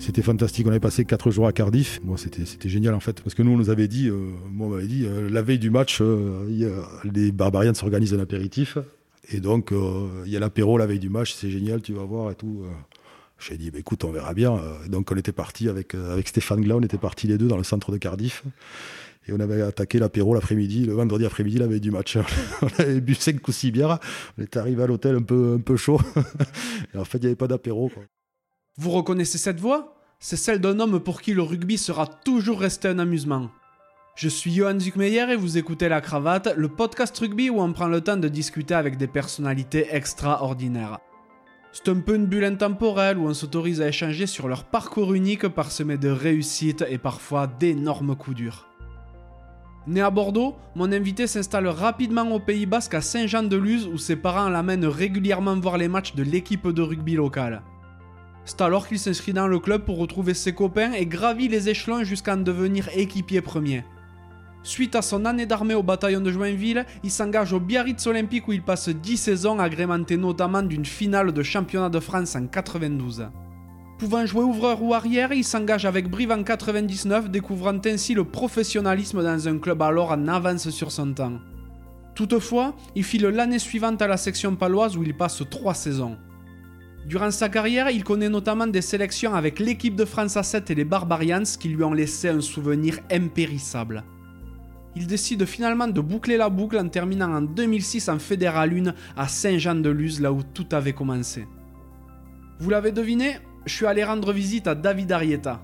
c'était fantastique. On avait passé quatre jours à Cardiff. Moi, c'était, c'était génial en fait. Parce que nous, on nous avait dit, moi, on m'avait dit, la veille du match, les Barbarians s'organisent un apéritif. Et donc, il y a l'apéro la veille du match, c'est génial, tu vas voir et tout. J'ai dit, bah, écoute, on verra bien. Donc, on était parti avec, avec Stéphane Glas, on était partis les deux dans le centre de Cardiff. Et on avait attaqué l'apéro l'après-midi, le vendredi après-midi, la veille du match. on avait bu 5 ou 6 bières. On était arrivé à l'hôtel un peu, un peu chaud. Et en fait, il n'y avait pas d'apéro. Vous reconnaissez cette voix? C'est celle d'un homme pour qui le rugby sera toujours resté un amusement. Je suis Johan Zuckmeyer et vous écoutez La Cravate, le podcast rugby où on prend le temps de discuter avec des personnalités extraordinaires. C'est un peu une bulle intemporelle où on s'autorise à échanger sur leur parcours unique parsemé de réussites et parfois d'énormes coups durs. Né à Bordeaux, mon invité s'installe rapidement au Pays Basque à Saint-Jean-de-Luz où ses parents l'amènent régulièrement voir les matchs de l'équipe de rugby locale. C'est alors qu'il s'inscrit dans le club pour retrouver ses copains et gravit les échelons jusqu'à en devenir équipier premier. Suite à son année d'armée au bataillon de Joinville, il s'engage au Biarritz Olympique où il passe 10 saisons agrémentées notamment d'une finale de championnat de France en 92. Pouvant jouer ouvreur ou arrière, il s'engage avec Brive en 99, découvrant ainsi le professionnalisme dans un club alors en avance sur son temps. Toutefois, il file l'année suivante à la section paloise où il passe 3 saisons. Durant sa carrière, il connaît notamment des sélections avec l'équipe de France à 7 et les Barbarians qui lui ont laissé un souvenir impérissable il décide finalement de boucler la boucle en terminant en 2006 en Fédéral 1 à Saint-Jean-de-Luz, là où tout avait commencé. Vous l'avez deviné, je suis allé rendre visite à David Arieta.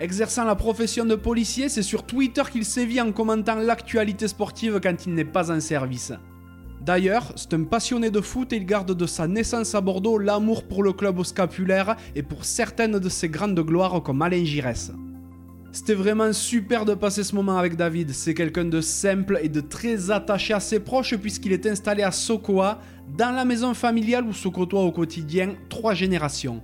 Exerçant la profession de policier, c'est sur Twitter qu'il sévit en commentant l'actualité sportive quand il n'est pas en service. D'ailleurs, c'est un passionné de foot et il garde de sa naissance à Bordeaux l'amour pour le club au scapulaire et pour certaines de ses grandes gloires comme Alain Giresse. C'était vraiment super de passer ce moment avec David. C'est quelqu'un de simple et de très attaché à ses proches puisqu'il est installé à Sokoa, dans la maison familiale où se côtoient au quotidien trois générations.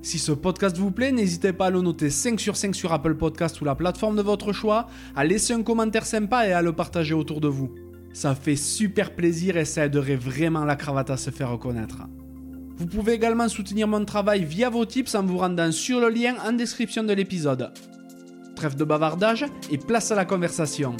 Si ce podcast vous plaît, n'hésitez pas à le noter 5 sur 5 sur Apple Podcast ou la plateforme de votre choix, à laisser un commentaire sympa et à le partager autour de vous. Ça fait super plaisir et ça aiderait vraiment la cravate à se faire reconnaître. Vous pouvez également soutenir mon travail via vos tips en vous rendant sur le lien en description de l'épisode. Trêve de bavardage et place à la conversation.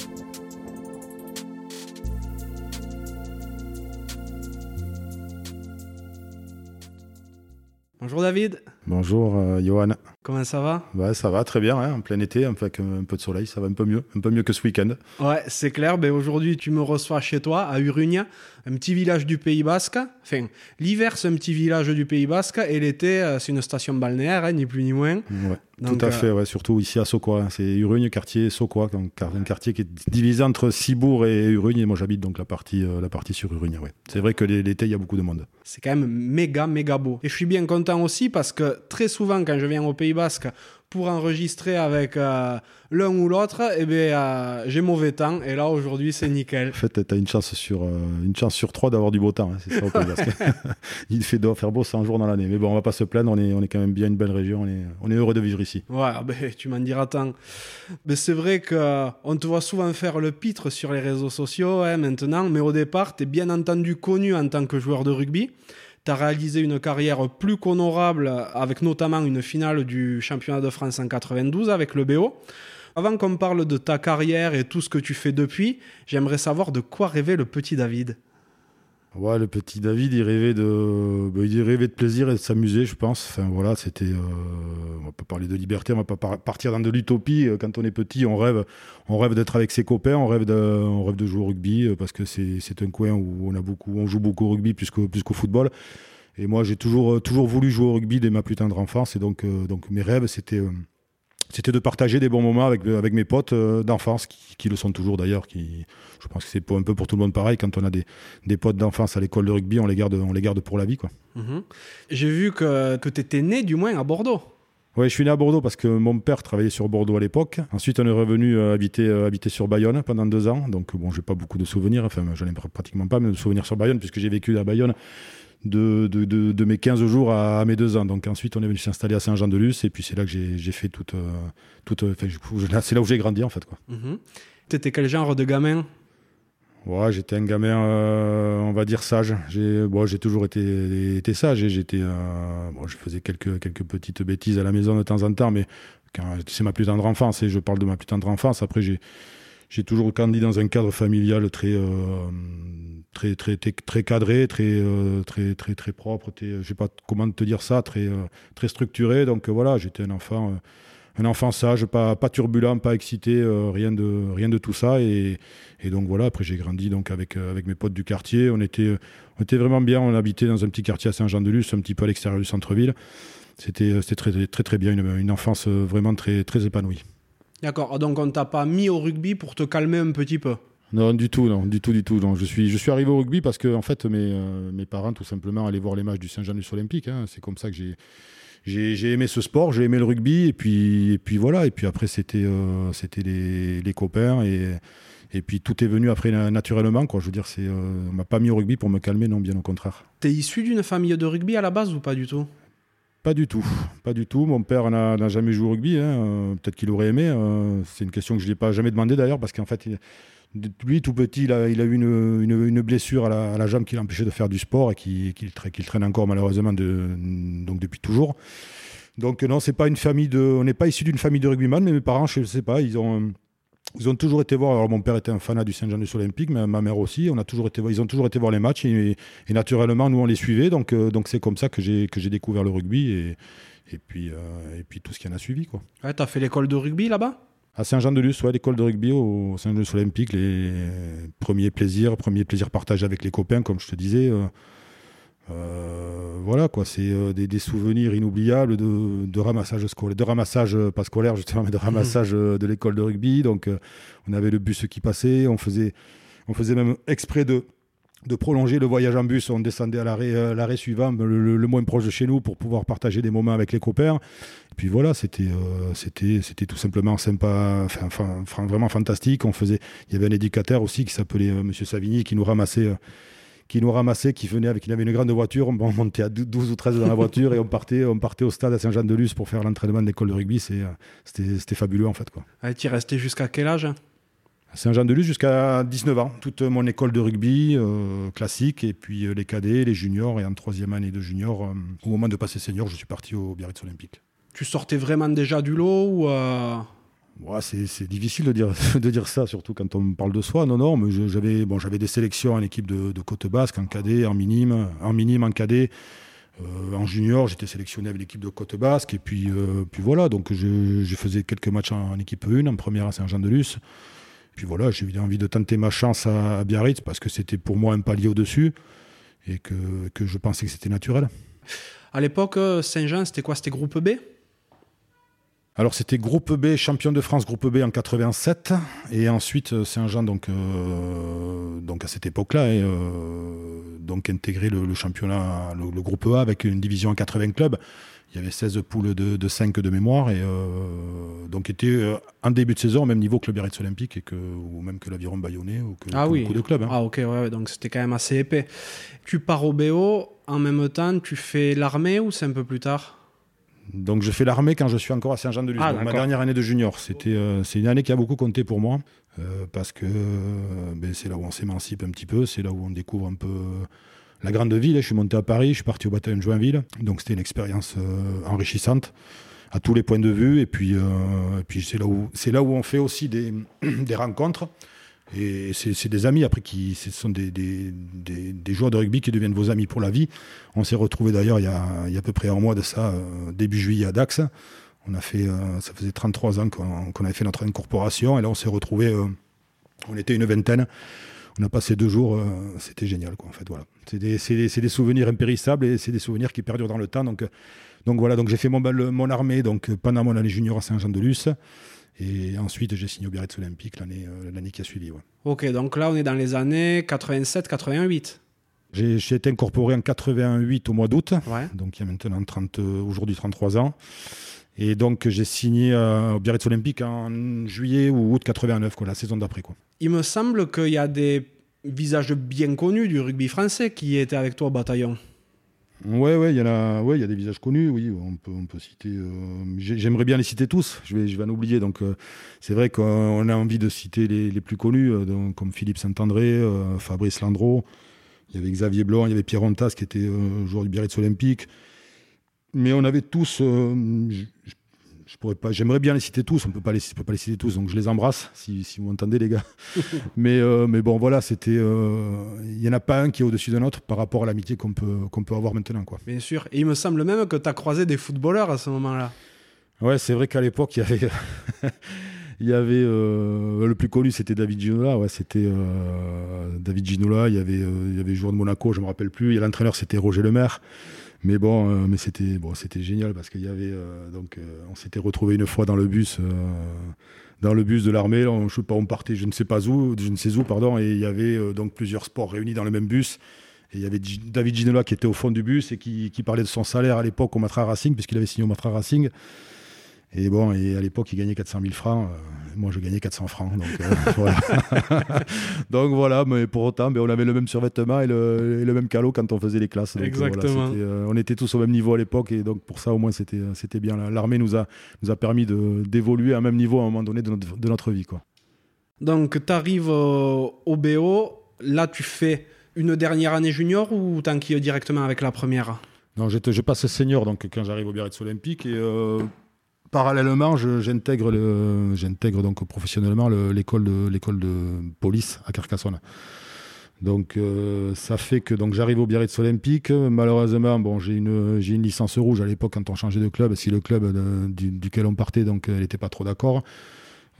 Bonjour David. Bonjour euh, Johan. Comment ça va? Bah, Ça va très bien, hein, en plein été, avec un peu de soleil, ça va un peu mieux, un peu mieux que ce week-end. Ouais, c'est clair. Ben, Aujourd'hui, tu me reçois chez toi, à Urugne, un petit village du Pays Basque. Enfin, l'hiver, c'est un petit village du Pays Basque, et l'été, euh, c'est une station balnéaire, hein, ni plus ni moins. Ouais, tout à fait, ouais, surtout ici à Sokoa. Hein. C'est Urugne, quartier Sokoa, donc un quartier qui est divisé entre Cibourg et Urugne, et moi j'habite donc la partie, euh, la partie sur Urugne. Ouais. C'est vrai que l'été, il y a beaucoup de monde. C'est quand même méga, méga beau. Et je suis bien content aussi parce que très souvent, quand je viens au Pays Basque pour enregistrer avec euh, l'un ou l'autre, eh bien, euh, j'ai mauvais temps. Et là, aujourd'hui, c'est nickel. En fait, tu as une chance sur, euh, une chance sur trois d'avoir du beau temps. Hein, c'est ça. Il fait doit faire beau 100 jours dans l'année. Mais bon, on va pas se plaindre. On est, on est quand même bien une belle région. On est, on est heureux de vivre ici. Ouais, ah ben, tu m'en diras tant. Mais c'est vrai qu'on te voit souvent faire le pitre sur les réseaux sociaux hein, maintenant. Mais au départ, tu es bien entendu connu en tant que joueur de rugby. Tu réalisé une carrière plus qu'honorable avec notamment une finale du championnat de France en 92 avec le BO. Avant qu'on parle de ta carrière et tout ce que tu fais depuis, j'aimerais savoir de quoi rêvait le petit David. Ouais, le petit David, il rêvait de, bah, il rêvait de plaisir et de s'amuser, je pense. Enfin voilà, c'était, euh, on va pas parler de liberté, on va pas partir dans de l'utopie. Euh, quand on est petit, on rêve, on rêve d'être avec ses copains, on rêve de, on rêve de jouer au rugby euh, parce que c'est, un coin où on a beaucoup, on joue beaucoup au rugby plus qu'au, football. Et moi, j'ai toujours, toujours voulu jouer au rugby dès ma plus tendre enfance. Et donc, donc mes rêves, c'était c'était de partager des bons moments avec, avec mes potes euh, d'enfance, qui, le sont toujours d'ailleurs. Qui, je pense que c'est un peu pour tout le monde pareil. Quand on a des, des potes d'enfance à l'école de rugby, on les garde, on les garde pour la vie. Quoi. Mhm. J'ai vu que, que tu étais né du moins à Bordeaux. Oui, je suis né à Bordeaux parce que mon père travaillait sur Bordeaux à l'époque. Ensuite, on est revenu euh, habiter, euh, habiter sur Bayonne pendant deux ans. Donc, bon, j'ai pas beaucoup de souvenirs. Enfin, j'en ai pratiquement pas, mais de souvenirs sur Bayonne, puisque j'ai vécu à Bayonne de, de, de, mes 15 jours à, mes 2 ans. Donc ensuite, on est venu s'installer à Saint-Jean-de-Luz et puis c'est là que j'ai fait toute. Euh, toute c'est là où j'ai grandi en fait. Quoi. Mm-hmm. T'étais quel genre de gamin? Ouais, j'étais un gamin, euh, on va dire sage. J'ai, bon, j'ai toujours été, été sage. J'étais, euh, bon, je faisais quelques, quelques petites bêtises à la maison de temps en temps, mais quand, c'est ma plus tendre enfance. Et je parle de ma plus tendre enfance. Après, j'ai, j'ai toujours grandi dans un cadre familial très, euh, très, très, très, cadré, très, très, très, très propre. Très, je sais pas comment te dire ça, très, très structuré. Donc voilà, j'étais un enfant un enfant sage, pas, turbulent, pas excité, euh, rien, de, rien de tout ça. Et, donc voilà, après j'ai grandi donc avec, euh, avec mes potes du quartier. On était, on était vraiment bien, on habitait dans un petit quartier à Saint-Jean-de-Luz, un petit peu à l'extérieur du centre-ville. C'était euh, très, très, très bien, une, une enfance vraiment très, très épanouie. D'accord, donc on t'a pas mis au rugby pour te calmer un petit peu non, du tout, non, du tout, du tout. Je suis, je suis arrivé au rugby parce que en fait, mes, mes parents, tout simplement, allaient voir les matchs du Saint-Jean-de-Luz Olympique. Hein. C'est comme ça que j'ai, j'ai aimé ce sport, j'ai aimé le rugby, et puis, et puis voilà. Et puis après, c'était euh, c'était les, les, copains, et, et puis tout est venu après naturellement. Quoi. Je veux dire, c'est, euh, on m'a pas mis au rugby pour me calmer, non, bien au contraire. T'es issu d'une famille de rugby à la base ou pas du tout? Pas du tout, pas du tout. Mon père n'a jamais joué au rugby. Hein. Euh, peut-être qu'il aurait aimé. c'est une question que je n'ai pas jamais demandé d'ailleurs, parce qu'en fait, lui, tout petit, il a, eu une, blessure à la, jambe qui l'empêchait de faire du sport et qui, traîne encore malheureusement donc depuis toujours. Donc non, c'est pas une famille de, on n'est pas issu d'une famille de rugbyman, mais mes parents, je ne sais pas, ils ont, ils ont toujours été voir. Alors mon père était un fanat du Saint-Jean-de-Sol Olympique, mais ma mère aussi. On a toujours été, ils ont toujours été voir les matchs et, naturellement nous on les suivait. Donc euh, donc c'est comme ça que j'ai que j'ai découvert le rugby et et puis euh, et puis tout ce qui en a suivi quoi. Ouais, t'as fait l'école de rugby là-bas? À Saint-Jean-de-Luz, ouais, l'école de rugby au Saint-Jean-de-Luz Olympique, les premiers plaisirs, premiers plaisirs partagés avec les copains, comme je te disais. Euh, euh, voilà quoi, c'est euh, des, souvenirs inoubliables de, ramassage scolaire, de ramassage pas scolaire justement, mais de ramassage mmh. de l'école de rugby. Donc on avait le bus qui passait, on faisait, on faisait même exprès de de prolonger le voyage en bus. On descendait à l'arrêt, euh, l'arrêt suivant, le, moins proche de chez nous, pour pouvoir partager des moments avec les copains. Et puis voilà, c'était, euh, c'était, c'était tout simplement sympa, enfin, vraiment fantastique. On faisait, il y avait un éducateur aussi qui s'appelait euh, Monsieur Savigny, qui nous ramassait. Qui nous ramassait, qui venait avec, il avait une grande voiture, on montait à 12 ou 13 dans la voiture et on partait, on partait au stade à Saint-Jean-de-Luz pour faire l'entraînement de l'école de rugby. c'était, c'était fabuleux en fait. Quoi. tu es resté jusqu'à quel âge? Saint-Jean-de-Luz jusqu'à 19 ans. Toute mon école de rugby euh, classique, et puis euh, les cadets, les juniors, et en troisième année de junior, euh, au moment de passer senior, je suis parti au Biarritz Olympique. Tu sortais vraiment déjà du lot ou ouais, c'est difficile de dire, de dire ça, surtout quand on parle de soi. Non, non, mais j'avais bon, des sélections en équipe de, Côte Basque, en cadet, en minime, en minime, en cadet. en junior, j'étais sélectionné avec l'équipe de Côte Basque, et puis, puis voilà, donc je, faisais quelques matchs en, équipe 1, en première à Saint-Jean-de-Luz. Puis voilà, j'ai eu envie de tenter ma chance à, Biarritz parce que c'était pour moi un palier au-dessus et que, que, je pensais que c'était naturel. À l'époque, euh, Saint-Jean, c'était quoi? C'était groupe B? Alors c'était groupe B, champion de France groupe B en 87 et ensuite euh, Saint-Jean donc euh, donc à cette époque-là euh, donc intégré le, championnat le, groupe A avec une division en 80 clubs il y avait 16 poules de, de 5 de mémoire et euh, donc était un début de saison au même niveau que le Biarritz Olympique et que, ou même que l'Aviron Bayonnais ou que, ah beaucoup de clubs. Hein. Ah ok, ouais, donc c'était quand même assez épais. Tu pars au BO, en même temps tu fais l'armée ou c'est un peu plus tard? Donc je fais l'armée quand je suis encore à Saint-Jean-de-Luz. Ah, ma dernière année de junior. C'était euh, c'est une année qui a beaucoup compté pour moi parce que ben, c'est là où on s'émancipe un petit peu, c'est là où on découvre un peu la grande ville. Je suis monté à Paris, je suis parti au bataillon de Joinville. Donc c'était une expérience euh, enrichissante à tous les points de vue. Et puis, euh, puis c'est là, où, là où on fait aussi des, des rencontres. Et c'est des amis après qui ce sont des, des, joueurs de rugby qui deviennent vos amis pour la vie. On s'est retrouvés d'ailleurs il, il, y a à peu près un mois de ça, euh, début juillet à Dax. On a fait, ça faisait 33 ans qu'on avait fait notre incorporation et là on s'est retrouvés, on était une vingtaine on a passé deux jours, euh, c'était génial, quoi, en fait, voilà. C'est des, souvenirs impérissables et c'est des souvenirs qui perdurent dans le temps. Donc, euh, donc voilà, donc j'ai fait mon, mon armée donc, pendant mon année junior à Saint-Jean-de-Luz. Et ensuite, j'ai signé au Biarritz Olympique l'année euh, l'année qui a suivi. Ok, donc là, on est dans les années 87-88. J'ai été incorporé en 88 au mois d'août, donc il y a maintenant 30, aujourd'hui 33 ans. Et donc j'ai signé au Biarritz Olympique en juillet ou août 89, quoi, la saison d'après. Quoi il me semble qu'il y a des visages bien connus du rugby français qui étaient avec toi au bataillon. Ouais, ouais, il y a, des visages connus, oui, on peut, citer. Euh, j'aimerais bien les citer tous. Je vais, je en oublier. Donc, euh, c'est vrai qu'on a envie de citer les, plus connus, euh, comme Philippe Saint-André, Fabrice Landreau. Il y avait Xavier Blanc, il y avait Pierre Ontas qui était joueur du Biarritz Olympique. Mais on avait tous, pourrais pas. J'aimerais bien les citer tous. On peut pas les, peut pas les citer tous. Donc je les embrasse si, si vous m'entendez les gars. mais euh, mais bon voilà, c'était. Il euh, y en a pas un qui est au-dessus d'un autre par rapport à l'amitié qu'on peut qu'on peut avoir maintenant quoi. Bien sûr. Et il me semble même que tu as croisé des footballeurs à ce moment-là. Ouais, c'est vrai qu'à l'époque il y avait. il y avait euh, le plus connu c'était David Ginola ouais c'était David Ginola il y avait il y avait joueur de Monaco je me rappelle plus et l'entraîneur c'était Roger Lemaire mais bon, euh, mais c'était bon, c'était génial parce qu'il y avait euh, donc euh, on s'était retrouvé une fois dans le bus dans le bus de l'armée. On, on partait, je ne sais pas où, je ne sais où, pardon, et il y avait donc plusieurs sports réunis dans le même bus. Et il y avait David Ginola qui était au fond du bus et qui, qui parlait de son salaire à l'époque au Matra Racing, puisqu'il avait signé au Matra Racing. Et bon, et à l'époque, il gagnait 400 000 francs. Euh, moi, je gagnais 400 francs. Donc, euh, voilà. donc voilà, mais pour autant, mais on avait le même survêtement et le, le même calot quand on faisait les classes. Exactement. Euh, on était tous au même niveau à l'époque et donc pour ça, au moins, c'était, c'était bien. L'armée nous a, nous a permis d'évoluer à un même niveau à un moment donné de notre, de notre vie. Quoi. Donc, tu arrives au BO. Là, tu fais une dernière année junior ou t'enquilles directement avec la première? Non, je, je passe senior donc, quand j'arrive au Biarritz Olympique et parallèlement, j'intègre, donc professionnellement l'école de, police à Carcassonne. Donc euh, ça fait que j'arrive au Biarritz Olympique. Malheureusement, j'ai une, licence rouge à l'époque quand on changeait de club. Si le club duquel on partait, donc n'était pas trop d'accord,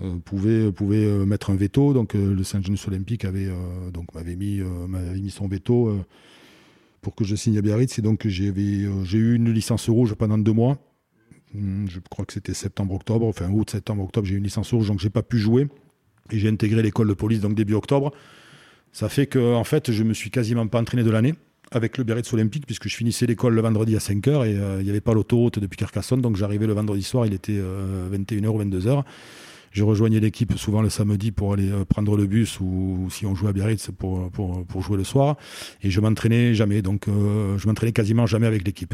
euh, pouvait, euh, mettre un veto. Donc le Saint-Jean Olympique avait m'avait m'avait mis son veto pour que je signe à Biarritz. Et donc j'ai eu une licence rouge pendant deux mois. Hmm, je crois que c'était septembre-octobre, enfin août, septembre, octobre, j'ai eu une licence rouge, donc j'ai pas pu jouer. Et j'ai intégré l'école de police donc début octobre. Ça fait que en fait, je me suis quasiment pas entraîné de l'année avec le Biarritz Olympique, puisque je finissais l'école le vendredi à 5h et euh, il n'y avait pas l'autoroute depuis Carcassonne, donc j'arrivais le vendredi soir, il était 21h ou 22h. Je rejoignais l'équipe souvent le samedi pour aller euh, prendre le bus ou, si on jouait à Biarritz pour, jouer le soir. Et je m'entraînais jamais, donc euh, je m'entraînais quasiment jamais avec l'équipe.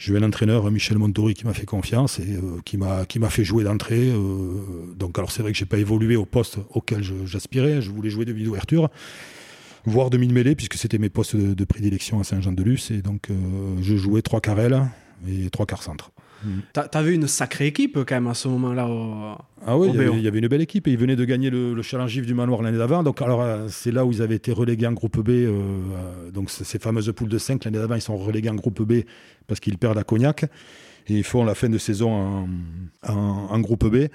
J'ai eu un entraîneur, Michel Montori, qui m'a fait confiance et euh, qui m'a fait jouer d'entrée. Euh, donc alors c'est vrai que j'ai pas évolué au poste auquel j'aspirais. Je, voulais jouer de d'ouverture, voire demi-mêlée, puisque c'était mes postes de, prédilection à Saint-Jean-de-Luz. Et donc euh, je jouais trois carrels et trois quarts centre. Mm. T'avais une sacrée équipe quand même à ce moment-là. ah oui, il y, avait, une belle équipe et ils venaient de gagner le, Challenge du Manoir l'année d'avant. Donc alors euh, c'est là où ils avaient été relégués en groupe B. Euh, euh, donc ces fameuses poules de 5 l'année d'avant, ils sont relégués en groupe B parce qu'ils perdent à Cognac et ils font la fin de saison en groupe B.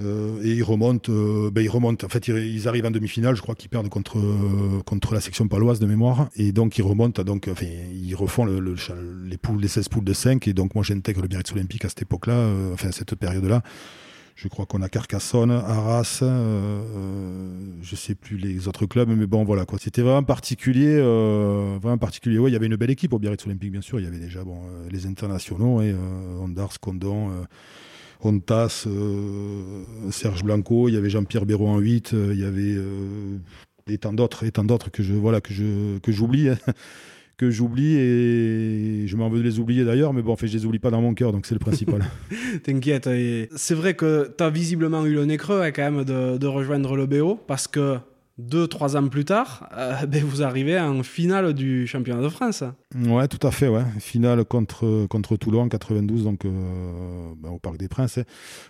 Euh, et ils remontent, euh, ben ils remontent. En fait, ils, arrivent en demi-finale. Je crois qu'ils perdent contre contre la section paloise de mémoire. Et donc ils remontent. Donc, enfin, ils refont le, les poules, les 16 poules de 5. Et donc moi, j'intègre le Biarritz Olympique à cette époque-là, euh, enfin cette période-là. Je crois qu'on a Carcassonne, Arras, euh, je sais plus les autres clubs, mais bon voilà quoi. C'était vraiment particulier, vraiment particulier. Ouais, il y avait une belle équipe au Biarritz Olympique bien sûr. Il y avait déjà bon les internationaux et Ondars, Condon. Ontas, euh, Serge Blanco, il y avait Jean-Pierre Béraud en 8, euh, il y avait euh, et tant d'autres, et tant d'autres que je voilà que je que j'oublie. Hein, que j'oublie et je m'en veux de les oublier d'ailleurs, mais bon, en fait, je les oublie pas dans mon cœur, donc c'est le principal. T'inquiète, c'est vrai que tu as visiblement eu le nez creux hein, quand même de, de rejoindre le BO parce que deux, trois ans plus tard, euh, ben vous arrivez en finale du championnat de France. Ouais, tout à fait, ouais. Finale contre, contre Toulon en 92, donc euh, ben, au Parc des Princes. Hein.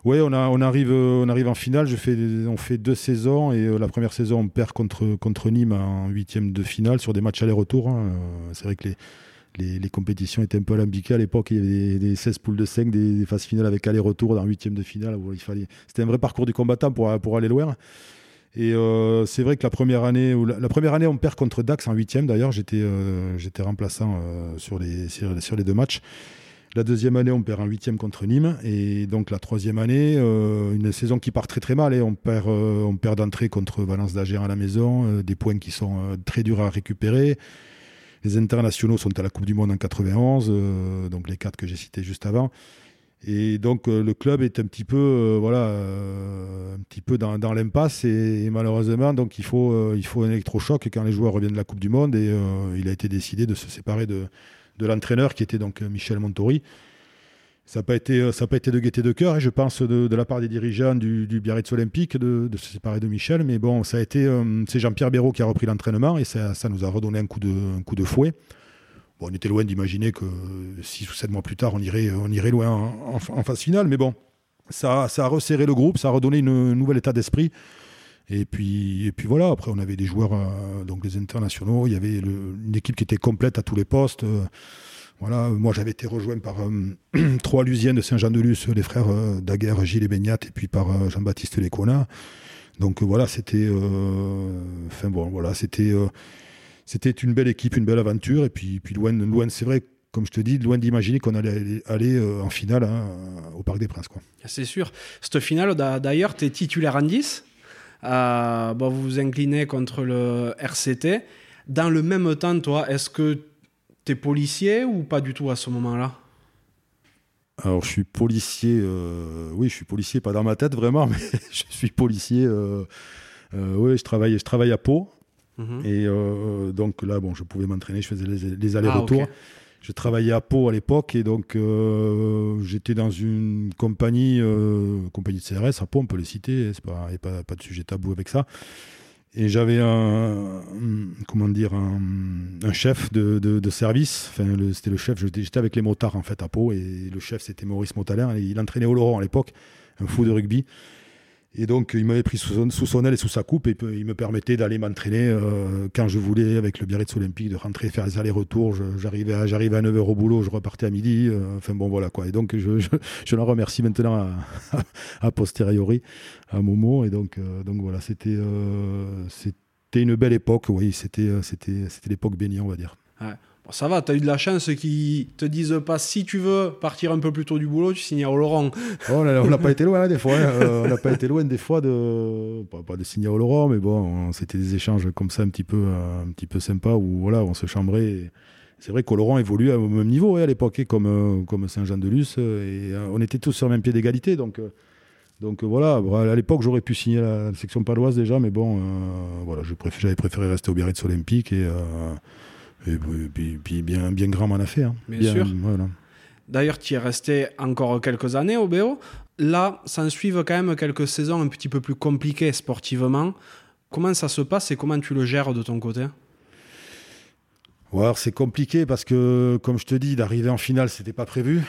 Ouais, on, arrive, on arrive en finale, on fait deux saisons, et euh, la première saison, on perd contre, contre Nîmes en huitième de finale sur des matchs aller-retour. Hein. C'est vrai que les, les, compétitions étaient un peu alambiquées à l'époque. Il y avait des, 16 poules de 5, des, phases finales avec aller-retour dans huitième de finale. il fallait... C'était un vrai parcours du combattant pour, pour aller loin. Et euh, c'est vrai que la première année, la, première année, on perd contre Dax en huitième. D'ailleurs, j'étais euh, j'étais remplaçant euh, sur les sur, les deux matchs. La deuxième année, on perd en huitième contre Nîmes. Et donc la troisième année, une saison qui part très très mal. Et on perd on perd d'entrée contre Valence d'Ager à la maison, des points qui sont très durs à récupérer. Les internationaux sont à la Coupe du Monde en 91, donc les quatre que j'ai cités juste avant. Et donc euh, le club est un petit peu, euh, voilà, euh, un petit peu dans, l'impasse et, malheureusement donc il faut, il faut un électrochoc quand les joueurs reviennent de la Coupe du Monde et il a été décidé de se séparer de, de l'entraîneur qui était donc Michel Montori. Ça n'a pas, été, ça pas été de gaieté de cœur, et je pense, de, la part des dirigeants du, du Biarritz Olympique de, se séparer de Michel. Mais bon, ça a été. c'est Jean-Pierre Béraud qui a repris l'entraînement et ça, ça, nous a redonné un coup de, un coup de fouet on était loin d'imaginer que six ou sept mois plus tard, on irait, loin en, phase finale. Mais bon, ça, a resserré le groupe, ça a redonné une, un nouvel état d'esprit. Et puis, voilà, après, on avait des joueurs, euh, donc les internationaux, il y avait une équipe qui était complète à tous les postes. Euh, moi j'avais été rejoint par euh, trois Lusiens de Saint-Jean-de-Luz, les frères Daguerre, Gilles et Beignat, et puis par Jean-Baptiste Lécona. Donc voilà, c'était. Enfin bon, voilà, c'était c'était une belle équipe, une belle aventure. Et puis, puis loin, loin c'est vrai, comme je te dis, loin d'imaginer qu'on allait aller, euh, en finale hein, au Parc des Princes. C'est sûr. Cette finale, d'ailleurs, tu es titulaire en 10. Euh, vous vous inclinez contre le RCT. Dans le même temps, toi, est-ce que tu es policier ou pas du tout à ce moment-là? Alors, je suis policier, euh, oui, je suis policier, pas dans ma tête vraiment, mais je suis policier. oui, je travaille, je travaille à Pau, Mhm. Et euh, donc là, bon, je pouvais m'entraîner, je faisais les, allers-retours. Ah, je travaillais à Pau à l'époque et donc euh, j'étais dans une compagnie, euh, compagnie de CRS à Pau, on peut les citer, il n'y a pas, pas, de sujet tabou avec ça. Et j'avais un, comment dire, un, chef de, de, service, enfin c'était le chef, j'étais avec les motards en fait à Pau et le chef c'était Maurice Motalin, il entraînait au Laurent à l'époque, un fou de rugby. Et donc, il m'avait pris sous son, aile et sous sa coupe et il me permettait d'aller m'entraîner euh, quand je voulais avec le Biarritz Olympique, de rentrer, faire les allers-retours. J'arrivais à, à 9h au boulot, je repartais à midi. Euh, enfin bon, voilà quoi. Et donc, je, je, je l'en remercie maintenant à, posteriori, à Momo. Et donc, euh, donc voilà, c'était, une belle époque. Oui, c'était, l'époque bénie, on va dire. Ouais ça va, tu as eu de la chance qu'ils te disent pas si tu veux partir un peu plus tôt du boulot, tu signes au Laurent. Oh, on n'a pas été loin hein, des fois. Hein. Euh, on n'a pas été loin des fois de pas, de signer au Laurent, mais bon, c'était des échanges comme ça un petit peu euh, un petit peu sympa où voilà, on se chambrait. C'est vrai qu'au Laurent évoluait au même niveau hein, à l'époque, comme euh, comme Saint-Jean-de-Luz, et on était tous sur le même pied d'égalité, donc. Donc voilà, à l'époque j'aurais pu signer la, section paloise déjà, mais bon, voilà, j'avais préféré rester au Biarritz Olympique et, et puis, bien, bien grand m'en a fait. Hein. Bien, sûr. D'ailleurs, tu es resté encore quelques années au BO. Là, s'en suivent quand même quelques saisons un petit peu plus compliquées sportivement. Comment ça se passe et comment tu le gères de ton côté? C'est compliqué parce que, comme je te dis, d'arriver en finale, c'était pas prévu.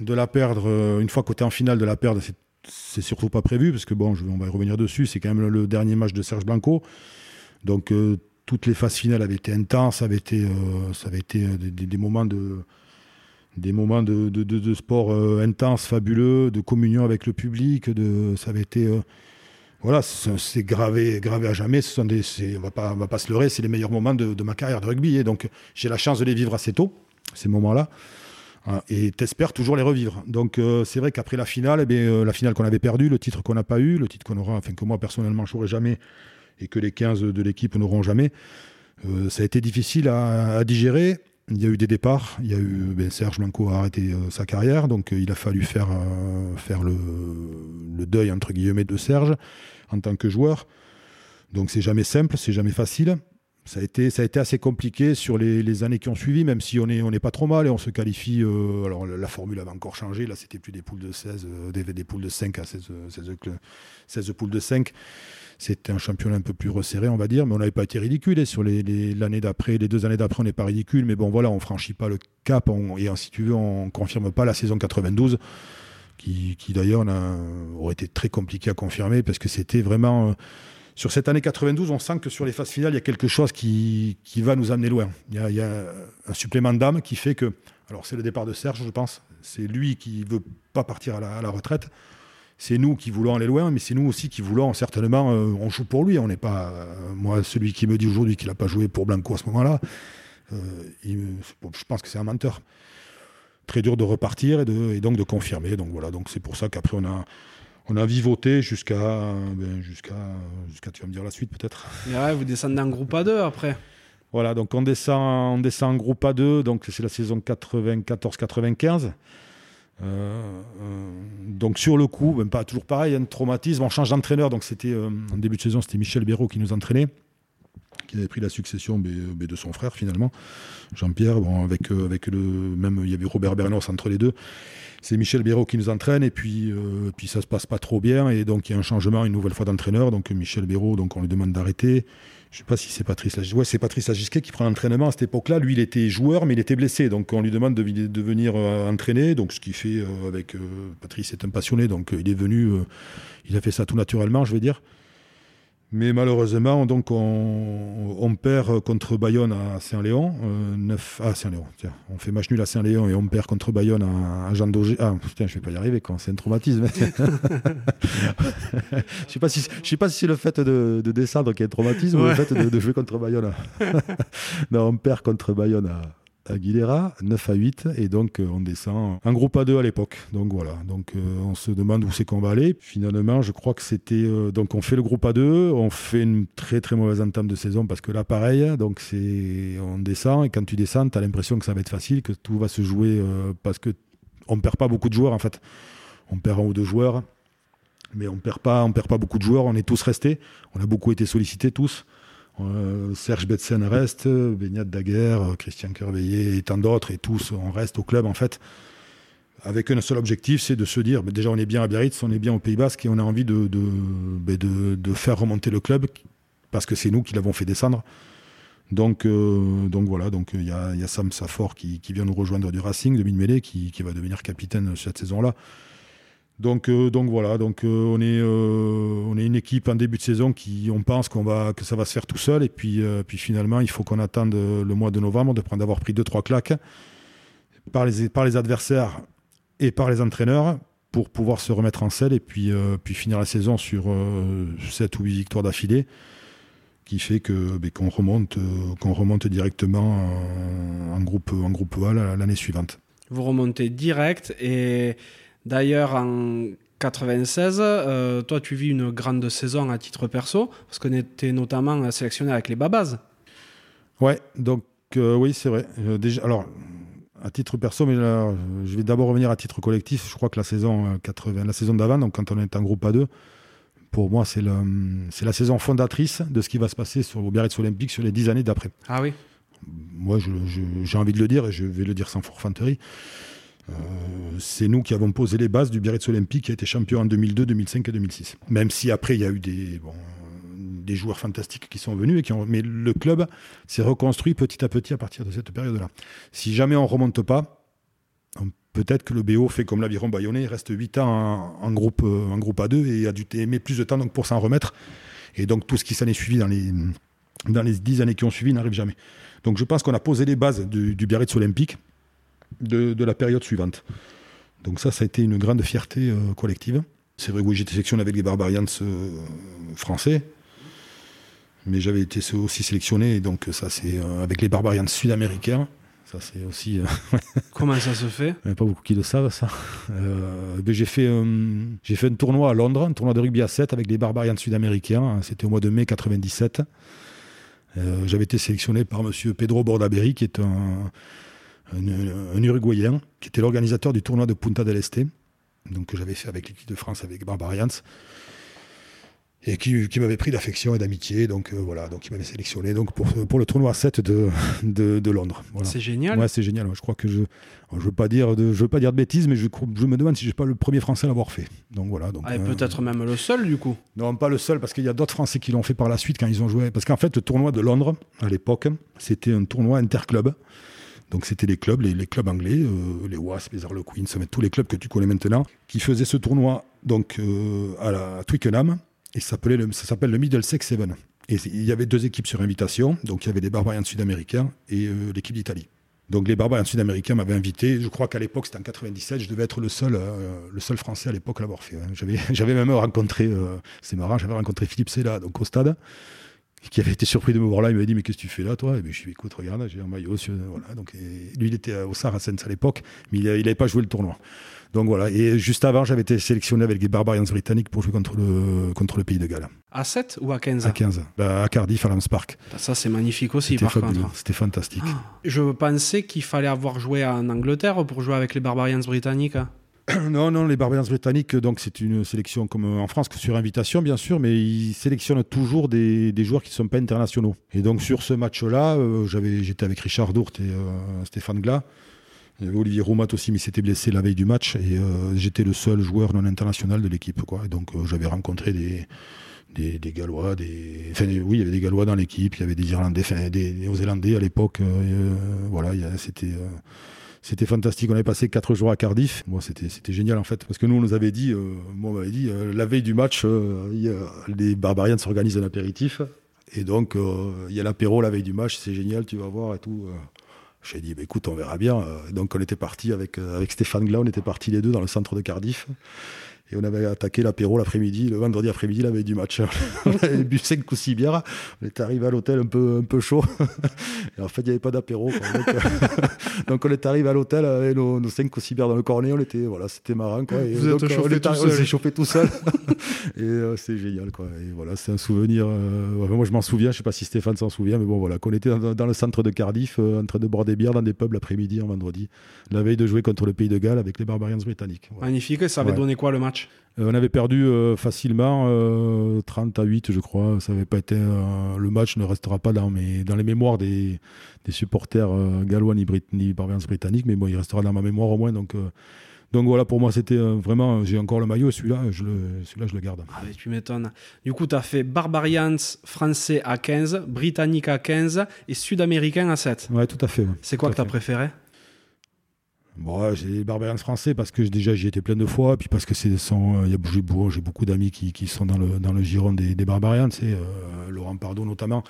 De la perdre, euh, une fois que tu es en finale, de la perdre, c'est surtout pas prévu parce que, bon, je, on va y revenir dessus, c'est quand même le, dernier match de Serge Blanco. Donc, euh, toutes les phases finales avaient été intenses, avaient été, euh, ça avait été euh, des, moments de des moments de, de, sport euh, intense, fabuleux, de communion avec le public, de, ça avait été voilà, c'est gravé, gravé à jamais. Ce sont des, on va pas, on va pas se leurrer, c'est les meilleurs moments de, ma carrière de rugby. Et donc, j'ai la chance de les vivre assez tôt, ces moments-là. Hein, et t'espères toujours les revivre. Donc, c'est vrai qu'après la finale, eh la finale qu'on avait perdue, le titre qu'on n'a pas eu, le titre qu'on aura, enfin que moi personnellement je n'aurai jamais, et que les 15 de l'équipe n'auront jamais. Euh, ça a été difficile à, digérer. Il y a eu des départs. Il y a eu ben, Serge Blanco a arrêté euh, sa carrière, donc euh, il a fallu faire, faire le, deuil entre guillemets de Serge en tant que joueur. Donc c'est jamais simple, c'est jamais facile. Ça a, été, ça a été assez compliqué sur les, années qui ont suivi, même si on n'est on est pas trop mal et on se qualifie. alors la, formule avait encore changé, là c'était plus des poules de 16, des, des, poules de 5 à 16, 16, 16 poules de 5. C'était un championnat un peu plus resserré, on va dire, mais on n'avait pas été ridicule. Et sur l'année d'après, les deux années d'après, on n'est pas ridicule. Mais bon, voilà, on franchit pas le cap. et si tu veux, on confirme pas la saison 92, qui, d'ailleurs aurait été très compliqué à confirmer parce que c'était vraiment. Euh, sur cette année 92, on sent que sur les phases finales, il y a quelque chose qui, va nous amener loin. Il y a, un supplément d'âme qui fait que. Alors, c'est le départ de Serge, je pense. C'est lui qui veut pas partir à la retraite c'est nous qui voulons aller loin, mais c'est nous aussi qui voulons certainement, euh, on joue pour lui. On n'est pas, euh, moi, celui qui me dit aujourd'hui qu'il n'a pas joué pour Blanco à ce moment-là, euh, je pense que c'est un menteur. Très dur de repartir et, de, et donc de confirmer. Donc voilà, donc c'est pour ça qu'après on a, on a vivoté jusqu'à, ben, jusqu'à, jusqu'à, tu vas me dire la suite peut-être. Ouais, vous descendez en groupe A2 après. Voilà, donc on descend, on descend en groupe A2, donc c'est la saison 94-95. Euh, euh, donc sur le coup, même pas toujours pareil, un traumatisme. On change d'entraîneur, donc c'était euh, en début de saison, c'était Michel Béraud qui nous entraînait. Qui avait pris la succession de son frère finalement, Jean-Pierre, bon, avec, avec le même, il y avait Robert Bernos entre les deux. C'est Michel Béraud qui nous entraîne et puis, puis ça se passe pas trop bien et donc il y a un changement une nouvelle fois d'entraîneur. Donc Michel Béraud, donc on lui demande d'arrêter. Je sais pas si c'est Patrice Lagisquet. C'est Patrice Lagisquet qui prend l'entraînement à cette époque-là. Lui, il était joueur, mais il était blessé. Donc, on lui demande de, venir entraîner. Donc, ce qu'il fait avec Patrice est un passionné. Donc, il est venu, il a fait ça tout naturellement, je vais dire. Mais malheureusement, donc on, perd contre Bayonne à Saint-Léon, euh, à Saint-Léon. On fait match nul à Saint-Léon et on perd contre Bayonne à, Jean Daugé. Ah putain, je vais pas y arriver quand c'est un traumatisme. je sais pas si je sais pas si c'est le fait de, descendre qui est un traumatisme ou le fait de, de jouer contre Bayonne. non, on perd contre Bayonne à, Aguilera, 9 à 8, et donc euh, on descend en groupe A2 à l'époque. Donc voilà, donc euh, on se demande où c'est qu'on va aller. Finalement, je crois que c'était euh, donc on fait le groupe A2, on fait une très très mauvaise entame de saison parce que là pareil, donc c'est on descend et quand tu descends, tu as l'impression que ça va être facile, que tout va se jouer parce que on perd pas beaucoup de joueurs en fait. On perd un ou deux joueurs, mais on perd pas on perd pas beaucoup de joueurs, on est tous restés, on a beaucoup été sollicités tous. Euh, Serge Betsen reste, Beignat Daguerre, Christian Kerveillé et tant d'autres, et tous, on reste au club en fait, avec un seul objectif, c'est de se dire, bah, déjà on est bien à Biarritz, on est bien au Pays Basque, et on a envie de, de, faire remonter le club, parce que c'est nous qui l'avons fait descendre. Donc, euh, voilà, donc il y, a, Sam Safor qui, vient nous rejoindre du Racing, de qui, qui va devenir capitaine cette saison-là. Donc, euh, donc voilà, donc euh, on est euh, on est une équipe en début de saison qui on pense qu'on va que ça va se faire tout seul et puis puis finalement il faut qu'on attende le mois de novembre de prendre d'avoir pris deux trois claques par les par les adversaires et par les entraîneurs pour pouvoir se remettre en selle et puis puis finir la saison sur 7 ou 8 victoires d'affilée qui fait que ben, qu'on remonte qu'on remonte directement en, groupe en groupe A l'année suivante. Vous remontez direct et D'ailleurs, en 96, euh, toi, tu vis une grande saison à titre perso, parce que tu étais notamment sélectionné avec les Babas. Ouais, donc euh, oui, c'est vrai. Euh, déjà, alors, à titre perso, mais je vais d'abord revenir à titre collectif. Je crois que la saison 80, la saison d'avant, donc quand on est en groupe A2, pour moi, c'est la saison fondatrice de ce qui va se passer sur, au Biarritz Olympique sur les dix années d'après. Ah oui Moi, j'ai envie de le dire, et je vais le dire sans forfanterie. Euh, c'est nous qui avons posé les bases du Biarritz Olympique qui a été champion en 2002, 2005 et 2006. Même si après il y a eu des, des joueurs fantastiques qui sont venus, et qui ont, mais le club s'est reconstruit petit à petit à partir de cette période-là. Si jamais on remonte pas, peut-être que le BO fait comme l'aviron bayonnais, reste 8 ans en, groupe, euh, en groupe A2 et a dû aimer plus de temps donc, pour s'en remettre. Et donc tout ce qui s'en est suivi dans les, dans les 10 années qui ont suivi n'arrive jamais. Donc je pense qu'on a posé les bases du, du Biarritz Olympique de, la période suivante. Donc ça, ça a été une grande fierté euh, collective. C'est vrai que oui, j'étais sélectionné avec les Barbarians euh, français, mais j'avais été aussi sélectionné, donc ça c'est euh, avec les Barbarians sud-américains. Ça c'est aussi. Comment ça se fait? Il n'y a pas beaucoup qui le savent ça. Ben, j'ai fait j'ai fait un tournoi à Londres, un tournoi de rugby à 7 avec les Barbarians sud-américains. C'était au mois de mai 97. j'avais été sélectionné par Monsieur Pedro Bordaberry, qui est un un, Uruguayen qui était l'organisateur du tournoi de Punta del Este, donc que j'avais fait avec l'équipe de France avec Barbarians et qui, qui m'avait pris d'affection et d'amitié. Donc euh, voilà, donc il m'avait sélectionné donc pour, pour le tournoi 7 de, de, de Londres. C'est génial. Ouais, c'est génial. Je crois que je je veux pas dire de je veux pas dire de bêtises, mais je, je me demande si je suis pas le premier Français à l'avoir fait. Donc voilà. Donc ah, et peut-être même le seul du coup. Non, pas le seul parce qu'il y a d'autres Français qui l'ont fait par la suite quand ils ont joué. Parce qu'en fait, le tournoi de Londres à l'époque, c'était un tournoi interclub. Donc c'était les clubs, les, clubs anglais, euh, les Wasps, les Harlequins, tous les clubs que tu connais maintenant, qui faisaient ce tournoi donc euh, à, Twickenham et ça s'appelle le, Middlesex Seven. Et il y avait deux équipes sur invitation, donc il y avait les Barbarians sud-américains et euh, l'équipe d'Italie. Donc les Barbarians sud-américains m'avaient invité. Je crois qu'à l'époque, c'était en 97, je devais être le seul, le seul Français à l'époque à l'avoir fait. Hein. J'avais, j'avais même rencontré, c'est marrant, j'avais rencontré Philippe Sella donc au stade qui avait été surpris de me voir là, il m'avait dit mais qu'est-ce que tu fais là toi? Et bien, je suis écoute regarde j'ai un maillot voilà donc lui il était au Saracens à l'époque mais il n'avait pas joué le tournoi. Donc voilà et juste avant j'avais été sélectionné avec les Barbarians britanniques pour jouer contre le contre le pays de Galles. À 7 ou à 15 à 15 bah, à Cardiff à Lambs Park. Bah, ça c'est magnifique aussi par contre. c'était fantastique. Ah. je pensais qu'il fallait avoir joué en Angleterre pour jouer avec les Barbarians britanniques Non, non, les Barbarians britanniques, donc c'est une sélection comme en France, sur invitation bien sûr, mais ils sélectionnent toujours des, joueurs qui ne sont pas internationaux. Et donc sur ce match-là, euh, j'avais, j'étais avec Richard Dourte et euh, Stéphane Glas. Il y avait Olivier Roumat aussi, mais s'était blessé la veille du match. Et euh, j'étais le seul joueur non international de l'équipe. Quoi. Et donc j'avais rencontré des, des, Gallois, des... Enfin, oui, il y avait des Gallois dans l'équipe, il y avait des Irlandais, enfin, des Néo-Zélandais à l'époque. voilà, c'était c'était fantastique. On avait passé quatre jours à Cardiff. Moi, c'était, génial en fait. Parce que nous, on nous avait dit, euh, moi, on m'avait dit, euh, la veille du match, euh, les Barbarians s'organisent un apéritif. Et donc, il y a l'apéro la veille du match, c'est génial, tu vas voir et tout. J'ai dit, bah, écoute, on verra bien. donc, on était parti avec, avec Stéphane Gla, on était partis les deux dans le centre de Cardiff. Et on avait attaqué l'apéro l'après-midi, le vendredi après-midi, la veille du match. on avait bu 5 ou 6 bières. On est arrivé à l'hôtel un peu, un peu chaud. Et en fait, il n'y avait pas d'apéro. Donc, on est arrivé à l'hôtel avec nos, 5 ou 6 bières dans le cornet. On était, voilà, c'était marrant. Quoi. Et Vous donc, êtes chauffé seul. On s'est chauffé tout seul. et euh, c'est génial. Quoi. Et voilà, c'est un souvenir. Euh, moi, je m'en souviens. Je ne sais pas si Stéphane s'en souvient. Mais bon, voilà, qu'on était dans, le centre de Cardiff, euh, en train de boire des bières dans des pubs l'après-midi, en vendredi. La veille de jouer contre le pays de Galles avec les Barbarians britanniques. Magnifique. Ça avait donné quoi le match on avait perdu facilement 30 à 8, je crois. Ça n'avait pas été. le match ne restera pas dans, mes, dans les mémoires des, des supporters gallois ni, ni Barbarians britanniques, mais bon, il restera dans ma mémoire au moins. Donc, donc voilà, pour moi, c'était euh, vraiment. J'ai encore le maillot, celui-là, je le, celui-là, je le garde. Ah, tu m'étonnes. Du coup, tu as fait Barbarians français à 15, britannique à 15 et sud-américain à 7. Ouais, tout à fait. C'est quoi que tu as préféré? Bon, j'ai les Barbarians français parce que déjà j'y étais plein de fois, puis parce que c'est euh, j'ai beaucoup d'amis qui, qui, sont dans le, dans le giron des, des Barbarians, c'est euh, Laurent Pardo notamment.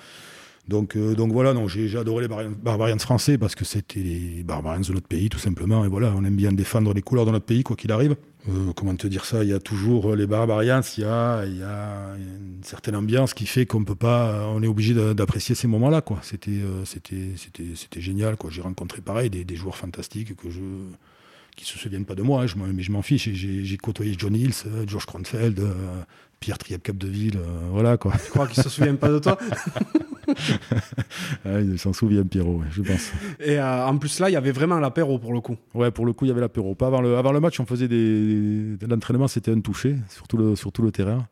Donc, euh, donc voilà, j'ai adoré les Barbarians français parce que c'était les Barbarians de notre pays, tout simplement. Et voilà, on aime bien défendre les couleurs de notre pays, quoi qu'il arrive. Euh, comment te dire ça? Il y a toujours les Barbarians, il y a, une certaine ambiance qui fait qu'on peut pas, on est obligé d'apprécier ces moments-là. C'était, euh, génial. J'ai rencontré pareil des, joueurs fantastiques que je qui se souviennent pas de moi, hein, mais je m'en fiche. J'ai côtoyé John Hills, George Kronfeld, Pierre Triap Capdeville, voilà quoi. Tu crois qu'ils se souviennent pas de toi ah, il s'en souvient, Pierrot, je pense. Et euh, en plus, là, il y avait vraiment l'apéro pour le coup. Ouais, pour le coup, il y avait l'apéro. Pas avant le, avant le match, on faisait des. L'entraînement, c'était un touché, surtout le, sur tout le terrain.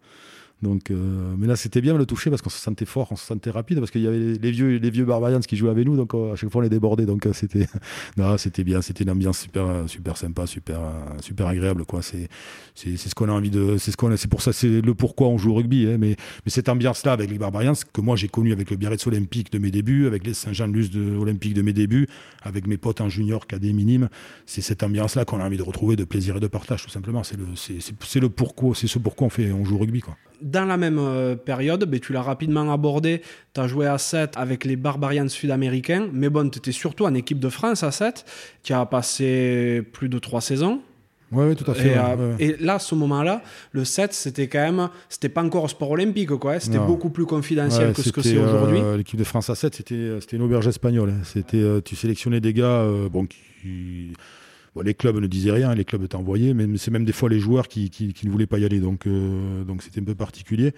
Donc, euh, mais là, c'était bien le toucher parce qu'on se sentait fort, on se sentait rapide parce qu'il y avait les, vieux, les vieux Barbarians qui jouaient avec nous, donc euh, à chaque fois on les débordait. Donc, euh, c'était, c'était bien, c'était une ambiance super, super sympa, super, super agréable, quoi. C'est, c'est, ce qu'on a envie de, c'est ce qu'on, c'est pour ça, c'est le pourquoi on joue au rugby, hein. mais, mais cette ambiance-là avec les Barbarians que moi j'ai connu avec le Biarritz Olympique de mes débuts, avec les Saint-Jean-Luz de Olympique de mes débuts, avec mes potes en junior, cadets, minimes, c'est cette ambiance-là qu'on a envie de retrouver, de plaisir et de partage, tout simplement. C'est le, c'est, c'est le pourquoi, c'est ce pourquoi on fait, on joue au rugby, quoi dans la même euh, période, ben, tu l'as rapidement abordé, tu as joué à 7 avec les Barbarians sud-américains, mais bon, tu étais surtout en équipe de France à 7, tu as passé plus de 3 saisons. Oui, tout à fait. Euh, et, là, à ce moment-là, le 7, c'était quand même, c'était pas encore sport olympique, quoi. Hein. C'était beaucoup plus confidentiel que ce que c'est aujourd'hui. Euh, l'équipe de France à 7, c'était une auberge espagnole. Hein. C'était, tu sélectionnais des gars, bon, qui les clubs ne disaient rien, les clubs étaient envoyés, mais c'est même des fois les joueurs qui, ne voulaient pas y aller, donc euh, c'était un peu particulier.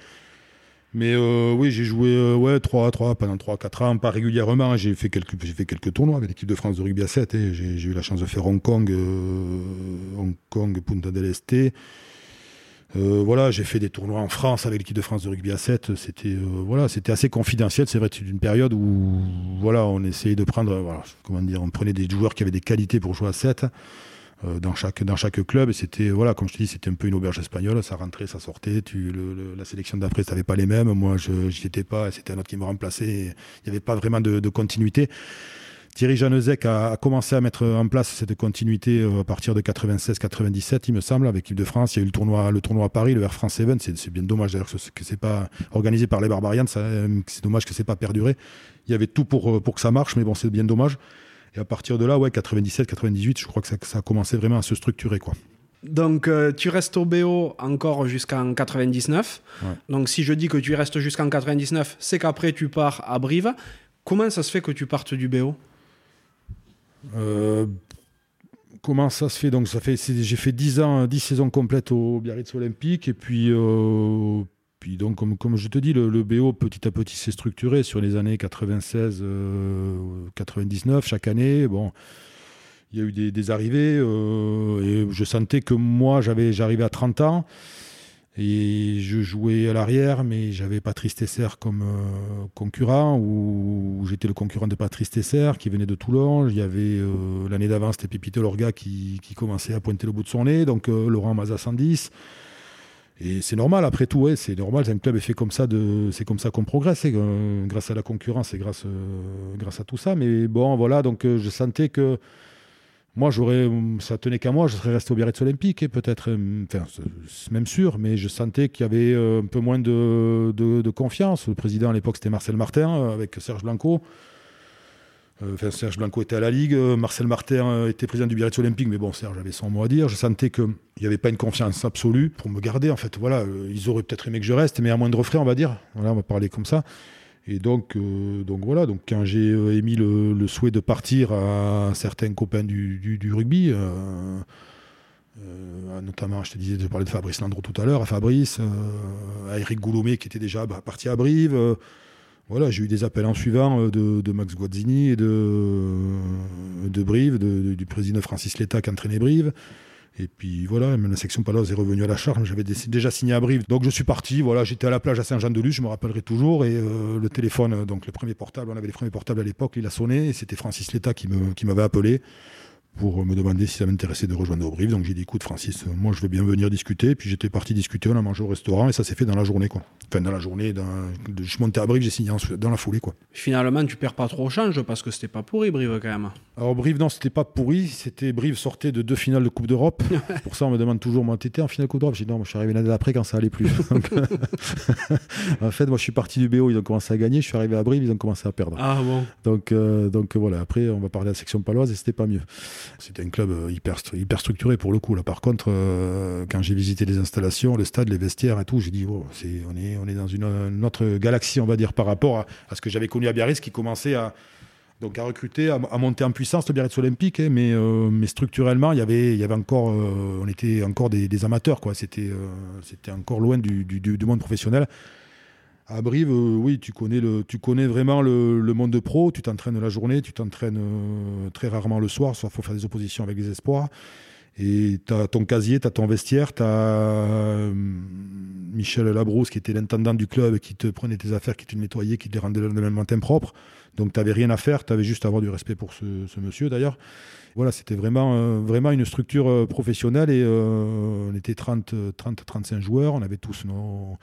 Mais euh, oui, j'ai joué euh, ouais, 3 3 pendant 3-4 ans, pas régulièrement. J'ai fait quelques, tournois avec l'équipe de France de rugby à 7. Et j'ai, eu la chance de faire Hong Kong, Hong Kong, Punta del Este. Euh, voilà, j'ai fait des tournois en France avec l'équipe de France de rugby à 7. C'était euh, voilà, c'était assez confidentiel. C'est vrai, c'est une période où voilà, on essayait de prendre, voilà, comment dire, on prenait des joueurs qui avaient des qualités pour jouer à 7 euh, dans chaque dans chaque club. Et c'était voilà, comme je te dis, c'était un peu une auberge espagnole. Ça rentrait, ça sortait. Tu, la sélection d'après, ça n'avait pas les mêmes. Moi, je n'y étais pas. C'était un autre qui me remplaçait. Il n'y avait pas vraiment de continuité. Thierry Janezek a, commencé à mettre en place cette continuité euh, à partir de 96-97, il me semble, avec l'équipe de France. Il y a eu le tournoi, le tournoi à Paris, le Air France Event. C'est bien dommage d'ailleurs que c'est pas organisé par les Barbarians. Euh, c'est dommage que c'est pas perduré. Il y avait tout pour, euh, pour que ça marche, mais bon, c'est bien dommage. Et à partir de là, ouais, 97-98, je crois que ça, a commencé vraiment à se structurer, quoi. Donc tu restes au BO encore jusqu'en 99. Donc si je dis que tu restes jusqu'en 99, c'est qu'après tu pars à Brive. Comment ça se fait que tu partes du BO euh, comment ça se fait? Donc, j'ai fait 10 ans, 10 saisons complètes au Biarritz Olympique. Et puis, euh, donc, comme, je te dis, le, BO petit à petit s'est structuré sur les années 96, 99, euh, chaque année. Bon, il y a eu des, arrivées et je sentais que moi, j'avais, j'arrivais à 30 ans et je jouais à l'arrière, mais j'avais Patrice Tesser comme euh, concurrent, ou j'étais le concurrent de Patrice Tesser qui venait de Toulon. Il y avait euh, l'année d'avant, c'était Pépite Lorga qui, commençait à pointer le bout de son nez, donc euh, Laurent Maza 110. Et c'est normal, après tout, c'est normal, un club est fait comme ça, c'est comme ça qu'on progresse, grâce à la concurrence et grâce, grâce à tout ça. Mais bon, voilà, donc je sentais que moi, j'aurais, ça tenait qu'à moi, je serais resté au Biarritz Olympique, et peut-être, euh, enfin, c'est même sûr, mais je sentais qu'il y avait euh, un peu moins de, de, confiance. Le président à l'époque, c'était Marcel Martin, euh, avec Serge Blanco. Enfin, Serge Blanco était à la Ligue, Marcel Martin était président du Biarritz Olympique, mais bon, Serge avait son mot à dire. Je sentais qu'il n'y avait pas une confiance absolue pour me garder. En fait, voilà, ils auraient peut-être aimé que je reste, mais à moindre frais, on va dire. Voilà, on va parler comme ça. Et donc, euh, donc voilà, donc quand j'ai euh, émis le, souhait de partir à certains copains du, rugby, euh, notamment, je te disais, je parlais de Fabrice Landreau tout à l'heure, à Fabrice, à Eric Goulomé qui était déjà bah, parti à Brive. voilà, j'ai eu des appels en suivant de, Max Guazzini et de, Brive, du président Francis Letta qui entraînait Brive. Et puis voilà, la section Paloise est revenue à la charge. J'avais déjà signé à Brive. Donc je suis parti. Voilà, j'étais à la plage à Saint-Jean-de-Luz, je me rappellerai toujours. Et euh, le téléphone, donc le premier portable, on avait les premiers portables à l'époque, il a sonné. Et c'était Francis Letta qui m'avait appelé pour me demander si ça m'intéressait de rejoindre Aubrive. Donc j'ai dit, écoute Francis, moi je veux bien venir discuter. Puis j'étais parti discuter, on a mangé au restaurant et ça s'est fait dans la journée. Quoi. Enfin dans la journée, dans... je suis monté à Brive, j'ai signé dans la foulée. Quoi. Finalement, tu perds pas trop au change parce que c'était pas pourri Brive quand même. Alors Brive, non, c'était pas pourri. C'était Brive sortait de deux finales de Coupe d'Europe. pour ça, on me demande toujours, moi, t'étais en finale de Coupe d'Europe? J'ai dit non, moi, je suis arrivé l'année d'après quand ça allait plus. en fait, moi je suis parti du BO, ils ont commencé à gagner. Je suis arrivé à Brive, ils ont commencé à perdre. Ah bon Donc, euh, donc voilà, après, on va parler de la section paloise et c'était pas mieux. C'était un club euh, hyper, structuré pour le coup. Là. Par contre, euh, quand j'ai visité les installations, le stade, les vestiaires et tout, j'ai dit, oh, est, on est dans une, autre galaxie, on va dire, par rapport à, ce que j'avais connu à Biarritz, qui commençait à, donc à recruter, à, monter en puissance le Biarritz Olympique, hein, mais, euh, mais structurellement, y avait, encore, on était encore des, amateurs, quoi. C'était, encore loin du, monde professionnel. À Brive, oui, tu connais, vraiment le, monde de pro, tu t'entraînes la journée, tu t'entraînes euh, très rarement le soir, soit il faut faire des oppositions avec des espoirs. Et tu as ton casier, tu as ton vestiaire, tu as euh, Michel Labrousse qui était l'intendant du club, qui te prenait tes affaires, qui te nettoyait, qui te rendait le matin propre. Donc tu n'avais rien à faire, tu avais juste à avoir du respect pour ce, monsieur d'ailleurs. Voilà, c'était vraiment, euh, vraiment une structure professionnelle et on était 30-35 joueurs, on avait tous nos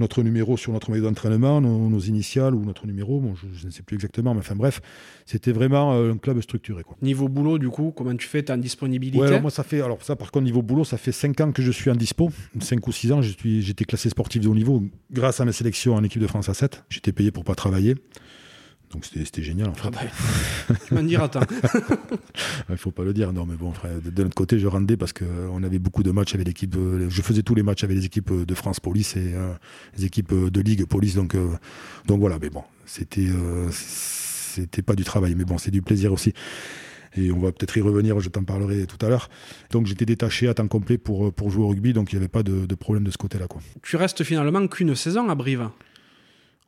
notre numéro sur notre maillot d'entraînement, nos, initiales ou notre numéro, bon, je, ne sais plus exactement, mais enfin bref, c'était vraiment euh, un club structuré. Quoi. Niveau boulot, du coup, comment tu fais? Ta disponibilité? Ouais, Moi, ça fait, alors ça par contre, niveau boulot, ça fait 5 ans que je suis en dispo, 5 ou 6 ans, j'étais classé sportif de haut niveau grâce à mes sélections en équipe de France à 7. J'étais payé pour pas travailler. Donc c'était génial en fait. Ah bah, tu m'en diras tant. Il faut pas le dire, non mais bon frère, de notre côté je rendais parce qu'on avait beaucoup de matchs avec l'équipe, euh, je faisais tous les matchs avec les équipes de France Police et euh, les équipes de Ligue Police, donc, euh, donc voilà, mais bon, c'était c'était pas du travail, mais bon, c'est du plaisir aussi. Et on va peut-être y revenir, je t'en parlerai tout à l'heure. Donc j'étais détaché à temps complet pour, pour jouer au rugby, donc il n'y avait pas de, de, problème de ce côté-là. Tu restes finalement qu'une saison à Brive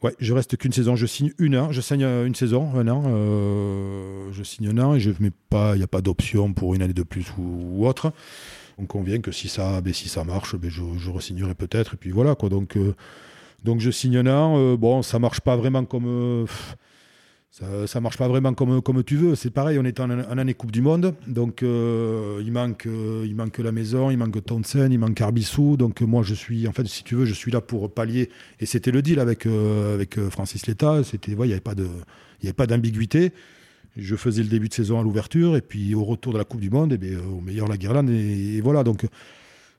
Ouais, je reste qu'une saison. Je signe une. Je signe une saison, un an. Euh, je signe un an et je mets pas. Il n'y a pas d'option pour une année de plus ou, autre. On convient que si ça, ben, si ça marche, ben, je, je resignerai peut-être. Et puis voilà quoi. Donc, euh, donc je signe un an. Euh, bon, ça marche pas vraiment comme ça, ça marche pas vraiment comme, tu veux. C'est pareil, on est en, année Coupe du Monde, donc euh, il, manque, euh, il manque la maison, il manque Townsend, il manque Arbissou. Donc moi, je suis, en fait, si tu veux, je suis là pour pallier. Et c'était le deal avec, euh, avec Francis Letta. Il n'y avait pas d'ambiguïté. Je faisais le début de saison à l'ouverture, et puis au retour de la Coupe du Monde, et bien, au meilleur la guirlande. Et, voilà, donc.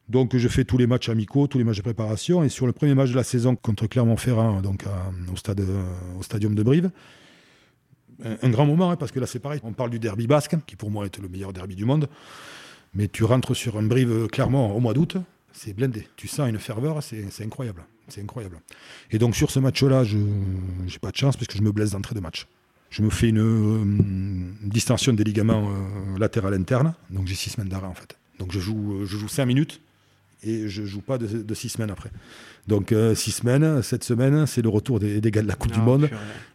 Donc je fais tous les matchs amicaux, tous les matchs de préparation. Et sur le premier match de la saison contre Clermont-Ferrand, donc au, stade, au stadium de Brive, un, grand moment, hein, parce que là c'est pareil, on parle du derby basque, qui pour moi était le meilleur derby du monde, mais tu rentres sur un brive euh, clairement au mois d'août, c'est blindé. Tu sens une ferveur, c'est incroyable. C'est incroyable. Et donc sur ce match-là, je n'ai pas de chance parce que je me blesse d'entrée de match. Je me fais une, euh, distension des ligaments euh, latérales internes, donc j'ai six semaines d'arrêt en fait. Donc je joue, je joue cinq minutes et je joue pas de, six semaines après. Donc six semaines, cette semaine, c'est le retour des, des, gars de la Coupe du Monde.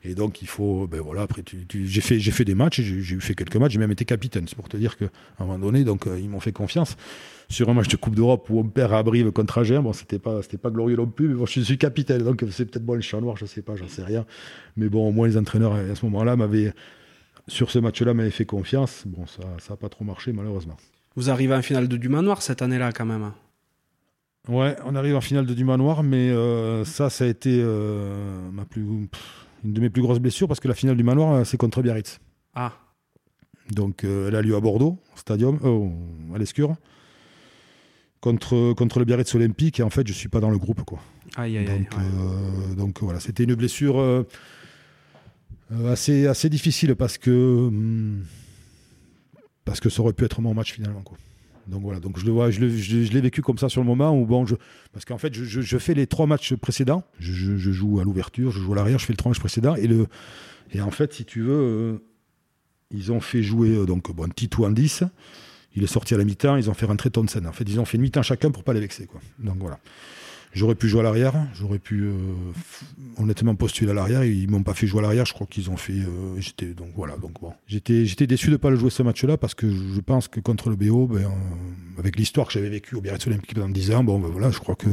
Et donc il faut, ben voilà, après j'ai fait, j'ai fait des matchs, j'ai fait quelques matchs, j'ai même été capitaine. C'est pour te dire qu'à un moment donné, donc ils m'ont fait confiance sur un match de Coupe d'Europe où on perd à Brive contre Agen. Bon, c'était pas, c'était pas glorieux non plus, mais bon, je suis capitaine, donc c'est peut-être bon le chat noir, je sais pas, j'en sais rien. Mais bon, au moins les entraîneurs à ce moment-là m'avaient, sur ce match-là, m'avaient fait confiance. Bon, ça, ça a pas trop marché malheureusement. Vous arrivez en finale de du manoir cette année-là quand même. Ouais, on arrive en finale de du manoir, mais euh, ça, ça a été euh, ma plus, une de mes plus grosses blessures parce que la finale du manoir, euh, c'est contre Biarritz. Ah. Donc, elle a lieu à Bordeaux, au stadium, à l'Escure contre, contre le Biarritz Olympique et en fait je suis pas dans le groupe quoi. Aïe, aïe, donc, euh, donc voilà, c'était une blessure assez, assez difficile parce que hum, parce que ça aurait pu être mon match finalement quoi. Donc voilà, donc je le vois, je l'ai vécu comme ça sur le moment où bon, je, parce qu'en fait je, fais les trois matchs précédents, je, joue à l'ouverture, je joue à l'arrière, je fais le trois matchs précédents et le et en fait si tu veux, ils ont fait jouer donc bon Titou en 10 il est sorti à la mi-temps, ils ont fait rentrer Townsend. En fait, ils ont fait une mi-temps chacun pour pas les vexer. Quoi. Donc voilà. J'aurais pu jouer à l'arrière, j'aurais pu euh, honnêtement postuler à l'arrière. Ils m'ont pas fait jouer à l'arrière, je crois qu'ils ont fait. Euh, j'étais donc voilà, donc bon, j'étais j'étais déçu de pas le jouer ce match-là parce que je pense que contre le BO, ben, euh, avec l'histoire que j'avais vécue au Biarritz Olympique pendant 10 ans, bon ben, voilà, je crois que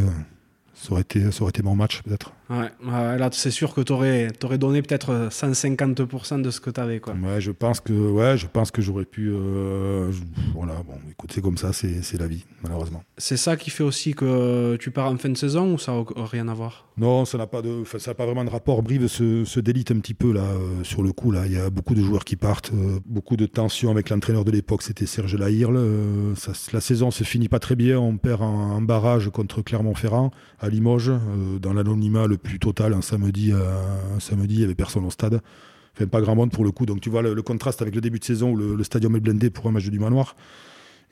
ça aurait été, ça aurait été mon match peut-être. Ouais, là c'est sûr que tu aurais, aurais, donné peut-être 150% de ce que tu avais. Quoi. Ouais, je pense que, ouais, je pense que j'aurais pu. Euh, voilà, bon, écoute, c'est comme ça, c'est la vie, malheureusement. C'est ça qui fait aussi que tu pars en fin de saison ou ça n'a rien à voir? Non, ça n'a pas, de, ça pas vraiment de rapport. Brive se, se délite un petit peu là, euh, sur le coup. Là. Il y a beaucoup de joueurs qui partent, euh, beaucoup de tensions avec l'entraîneur de l'époque, c'était Serge Lahirle. la saison se finit pas très bien, on perd un, barrage contre Clermont-Ferrand à Limoges, dans l'anonymat le plus total. Un samedi, un samedi, il n'y avait personne au stade. Enfin, pas grand monde pour le coup. Donc tu vois le, contraste avec le début de saison où le, stadium est blindé pour un match du Manoir.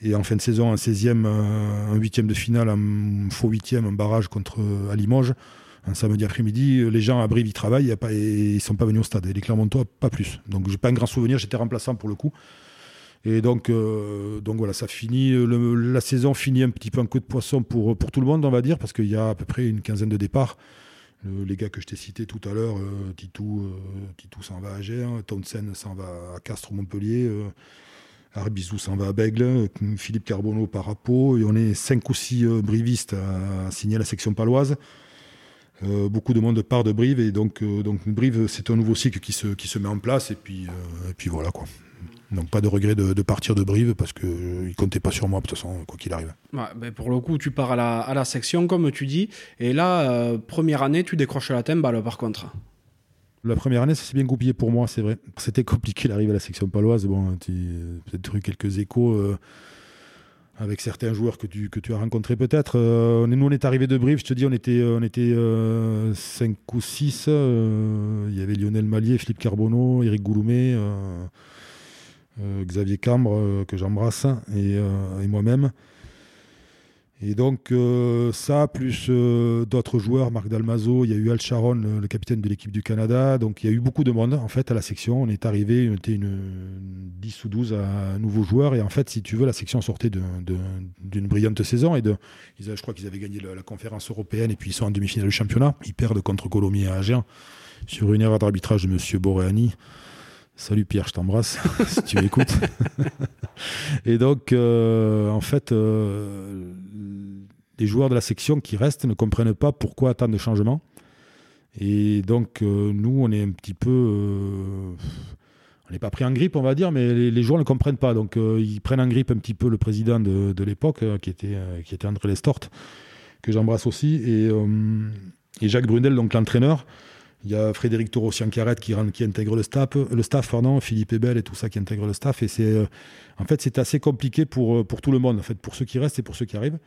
Et en fin de saison, un 16e, un 8e de finale, un faux 8e, un barrage contre à Limoges. Un samedi après-midi, les gens à Brive, ils travaillent et ils ne sont pas venus au stade. Et les Clermontois, pas plus. Donc j'ai pas un grand souvenir, j'étais remplaçant pour le coup. Et donc, euh, voilà, ça finit, la saison finit un petit peu un coup de poisson pour tout le monde, on va dire, parce qu'il y a à peu près une quinzaine de départs les gars que je t'ai cités tout à l'heure, euh, Titou, euh, Titou s'en va à Gers, Townsend s'en va à Castres-Montpellier, euh, Arbizou s'en va à Bègle, Philippe Carbonneau par Rapport, et on est cinq ou six brivistes à, signer la section paloise. beaucoup de monde part de Brive, et donc, donc Brive, c'est un nouveau cycle qui se, qui se met en place, et puis, et puis voilà quoi. Donc pas de regret de, partir de Brive parce qu'il euh, ne comptait pas sur moi de toute façon, quoi qu'il arrive. Ben, pour le coup, tu pars à la, à la, section, comme tu dis. Et là, euh, première année, tu décroches la timbale par contre. La première année, ça s'est bien goupillé pour moi, c'est vrai. C'était compliqué d'arriver à la section paloise. Bon, tu as peut-être eu quelques échos euh, avec certains joueurs que tu, que tu as rencontrés peut-être. nous, on est arrivé de Brive, je te dis, on était, on était 5 ou 6. Il y avait Lionel Mallier, Philippe Carbonneau, Eric Gouloumé. Euh, Xavier Cambre, euh, que j'embrasse, et, euh, et moi-même. Et donc ça, plus d'autres joueurs, Marc Dalmazo, il y a eu Al Sharon, le, capitaine de l'équipe du Canada. Donc il y a eu beaucoup de monde en fait à la section. On est arrivé, on était une, 10 ou 12 à, nouveaux joueurs. Et en fait, si tu veux, la section sortait d'une brillante saison. Et je crois qu'ils avaient gagné la, conférence européenne et puis ils sont en demi-finale du championnat. Ils perdent contre Colomiers à Agen sur une erreur d'arbitrage de M. Boréani. Salut Pierre, je t'embrasse si tu écoutes. et donc, euh, en fait, euh, les joueurs de la section qui restent ne comprennent pas pourquoi tant de changements. Et donc, euh, nous, on est un petit peu. on n'est pas pris en grippe, on va dire, mais les, joueurs ne comprennent pas. Donc, ils prennent en grippe un petit peu le président de, l'époque, qui, était, qui était André Lestort, que j'embrasse aussi, et, et Jacques Brunel, donc l'entraîneur. Il y a Frédéric Taureau-Siancaret qui, qui, intègre le staff, le staff Philippe Ebel et tout ça qui intègre le staff. Et c'est, euh, en fait, c'est assez compliqué pour, euh, pour tout le monde, en fait, pour ceux qui restent et pour ceux qui arrivent.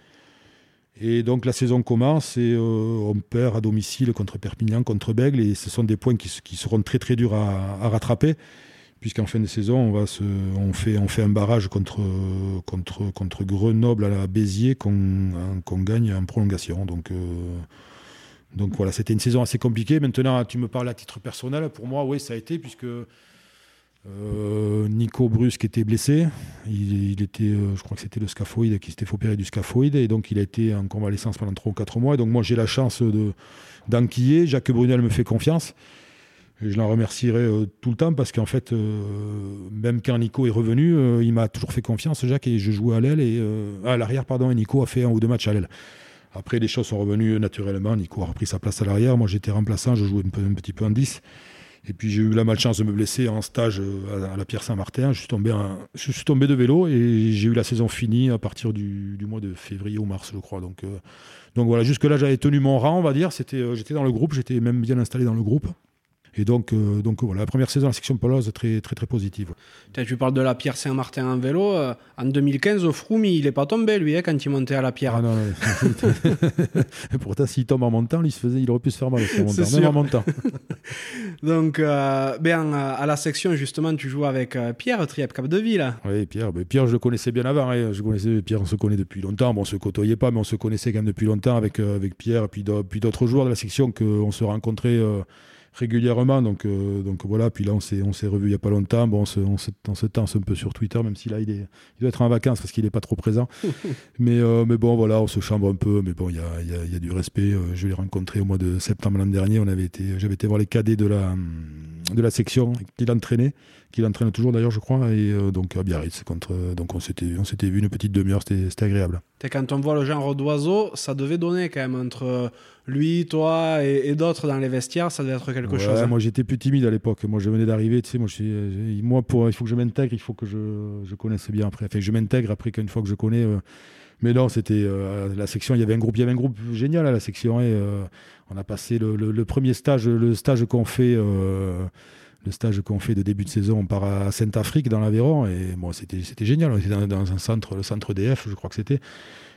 Et donc la saison commence et euh, on perd à domicile contre Perpignan, contre Bègle, et ce sont des points qui, seront très très durs à, rattraper, puisqu'en fin de saison, on, va on, fait, un barrage contre, Grenoble à la Béziers qu'on, qu'on gagne en prolongation. Donc donc voilà, c'était une saison assez compliquée. Maintenant, tu me parles à titre personnel. Pour moi, oui, ça a été, puisque Nico Brusque était blessé. Il, était, je crois que c'était le scaphoïde qui s'était fait du scaphoïde. Et donc, il a été en convalescence pendant 3 ou 4 mois. Et donc, moi, j'ai la chance d'enquiller. Jacques Brunel me fait confiance. Et je l'en remercierai tout le temps parce qu'en fait, même quand Nico est revenu, il m'a toujours fait confiance, Jacques, et je jouais à l'aile et à l'arrière, pardon, et Nico a fait un ou deux matchs à l'aile. Après, les choses sont revenues naturellement. Nico a repris sa place à l'arrière. Moi, j'étais remplaçant, je jouais un, petit peu en 10. Et puis, j'ai eu la malchance de me blesser en stage euh, à la Pierre Saint-Martin. Je, suis tombé de vélo et j'ai eu la saison finie à partir du, mois de février ou mars, je crois. Donc, euh, donc voilà, jusque-là, j'avais tenu mon rang, on va dire. Euh, j'étais dans le groupe, j'étais même bien installé dans le groupe. Et donc, euh, donc voilà, la première saison, la section poloise, très, très, très positive. Tu parles de la Pierre Saint-Martin en vélo. Euh, en 2015, au Froome, il n'est pas tombé, lui, hein, quand il montait à la Pierre. Ah non, pourtant, s'il tombe en montant, il, se faisait, il aurait pu se faire mal en montant, même en montant. donc, euh, ben, à la section, justement, tu joues avec Pierre, Triep Capdeville. Oui, Pierre, ben, Pierre, je le connaissais bien avant. Hein. Je connaissais, Pierre, on se connaît depuis longtemps. Bon, on ne se côtoyait pas, mais on se connaissait quand même depuis longtemps avec, avec Pierre et puis d'autres joueurs de la section qu'on se rencontrait régulièrement. Donc, euh, donc voilà, puis là, on s'est, on s'est revu il n'y a pas longtemps. Bon, on se, on, se, tense un peu sur Twitter, même si là, il, est, il doit être en vacances parce qu'il n'est pas trop présent. mais, euh, mais bon, voilà, on se chambre un peu. Mais bon, il y a, y, a, y a, du respect. Euh, je l'ai rencontré au mois de septembre l'an dernier. On avait été, j'avais été voir les cadets de la, de la section qu'il entraînait, qu'il entraîne toujours d'ailleurs, je crois. Et donc à Biarritz, contre, donc on s'était, on s'était vu une petite demi-heure, c'était, c'était agréable. quand on voit le genre d'oiseau, ça devait donner quand même entre lui, toi et, d'autres dans les vestiaires, ça devait être quelque chose. Hein. Moi, j'étais plus timide à l'époque. Moi, je venais d'arriver. Tu sais, moi, je, moi pour, il faut que je m'intègre, il faut que je, je connaisse bien après. Enfin, je m'intègre après qu'une fois que je connais. Euh, mais non, c'était euh, la section. Il y avait un groupe, il y avait un groupe génial à la section. Et euh, on a passé le, premier stage, le stage qu'on fait. Le stage qu'on fait de début de saison, on part à Saint-Afrique dans l'Aveyron et bon, c'était génial. On était dans, un centre, le centre DF, je crois que c'était.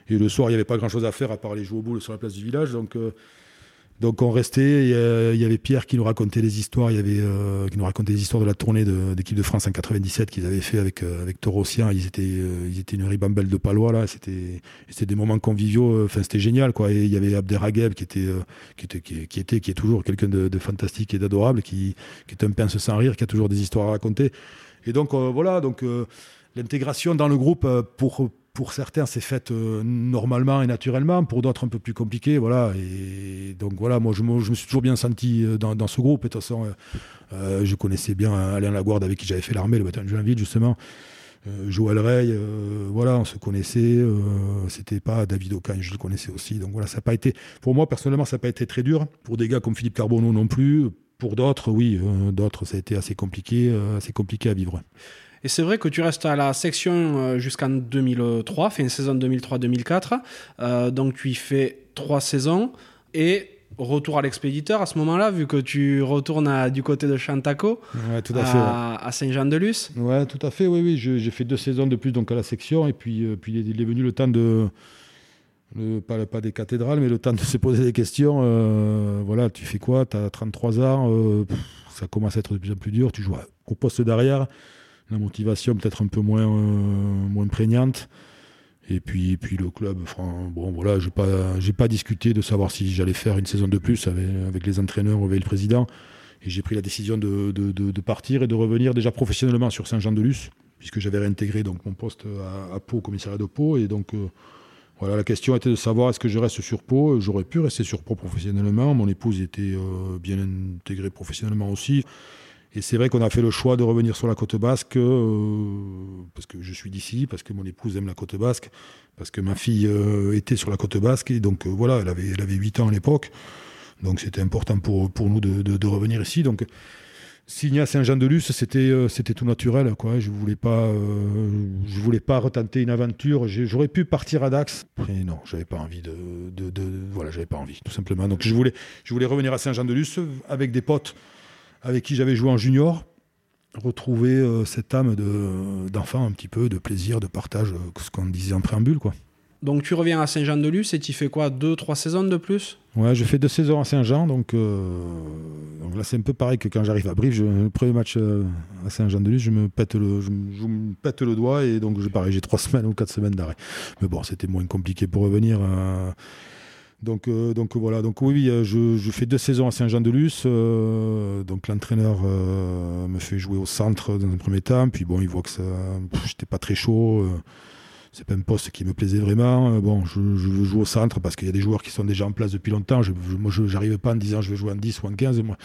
Et le soir, il n'y avait pas grand-chose à faire à part aller jouer au boule sur la place du village. Donc, euh, donc on restait. Il y avait Pierre qui nous racontait des histoires. Il y avait euh, qui nous racontait des histoires de la tournée d'équipe de, France en 97 qu'ils avaient fait avec euh, avec Torossien. Ils étaient ils étaient une ribambelle de palois là. C'était c'était des moments conviviaux. Enfin c'était génial quoi. Et il y avait Abderrageb qui était qui était qui, était qui est toujours quelqu'un de, fantastique et d'adorable qui qui est un pince sans rire, qui a toujours des histoires à raconter. Et donc voilà donc l'intégration dans le groupe pour pour certains, c'est fait euh, normalement et naturellement, pour d'autres un peu plus compliqué, voilà. Et donc voilà, moi je, me, suis toujours bien senti euh, dans, ce groupe. De toute façon, euh, je connaissais bien Alain Laguarde avec qui j'avais fait l'armée le matin de Joinville justement. Joël Rey, voilà, on se connaissait. C'était pas David Ocagne, je le connaissais aussi. Donc voilà, ça n'a pas été, pour moi personnellement, ça n'a pas été très dur. Pour des gars comme Philippe Carbonneau non plus. Pour d'autres, oui, d'autres, ça a été assez compliqué, assez compliqué à vivre. Et c'est vrai que tu restes à la section euh, jusqu'en 2003, fin saison 2003-2004. Euh, donc tu y fais trois saisons et retour à l'expéditeur à ce moment-là, vu que tu retournes du côté de Chantaco, tout à, Saint-Jean-de-Luz. Ouais, tout à fait, oui, oui. J'ai fait deux saisons de plus donc à la section, et puis, euh, puis il est venu le temps de. pas, pas, des cathédrales, mais le temps de se poser des questions. voilà, tu fais quoi? Tu as 33 ans, ça commence à être de plus en plus dur. Tu joues au poste derrière la motivation peut-être un peu moins, euh, moins prégnante. Et puis, puis le club, bon voilà, j'ai pas, pas discuté de savoir si j'allais faire une saison de plus avec, les entraîneurs ou avec le président. Et j'ai pris la décision de, de, de, partir et de revenir déjà professionnellement sur Saint-Jean-de-Luz, puisque j'avais réintégré donc mon poste à, à Pau, au commissariat de Pau. Et donc euh, voilà, la question était de savoir est-ce que je reste sur Pau. J'aurais pu rester sur Pau professionnellement. Mon épouse était euh, bien intégrée professionnellement aussi. Et c'est vrai qu'on a fait le choix de revenir sur la côte basque, euh, parce que je suis d'ici, parce que mon épouse aime la côte basque, parce que ma fille euh, était sur la côte basque, et donc euh, voilà, elle avait, elle avait 8 ans à l'époque. Donc c'était important pour, pour nous de, de, revenir ici. Donc signer à Saint-Jean-de-Luz, c'était, c'était tout naturel. Quoi. Je ne voulais, pas, voulais pas retenter une aventure. J'aurais pu partir à Dax. Mais non, j'avais pas envie de, de, de, Voilà, j'avais pas envie, tout simplement. Donc je voulais, je voulais revenir à Saint-Jean-de-Luz avec des potes avec qui j'avais joué en junior, retrouver euh, cette âme d'enfant un petit peu, de plaisir, de partage, euh, ce qu'on disait en préambule. quoi. Donc tu reviens à Saint-Jean-de-Luz et tu fais quoi? Deux, trois saisons de plus? Ouais, je fais deux saisons à Saint-Jean, donc, euh, donc là c'est un peu pareil que quand j'arrive à Brive, le premier match à Saint-Jean-de-Luz, je me pète le, je, me pète le doigt et donc je pareil, j'ai trois semaines ou quatre semaines d'arrêt. Mais bon, c'était moins compliqué pour revenir. Donc, euh, donc voilà, donc oui, euh, je, je, fais deux saisons à Saint-Jean-de-Luz. Euh, donc l'entraîneur me fait jouer au centre dans un premier temps, puis bon, il voit que ça, j'étais pas très chaud. c'est pas un poste qui me plaisait vraiment. Bon, je, je joue au centre parce qu'il y a des joueurs qui sont déjà en place depuis longtemps. Je, moi, je n'arrive pas en disant je vais jouer en 10 ou en 15. Moi,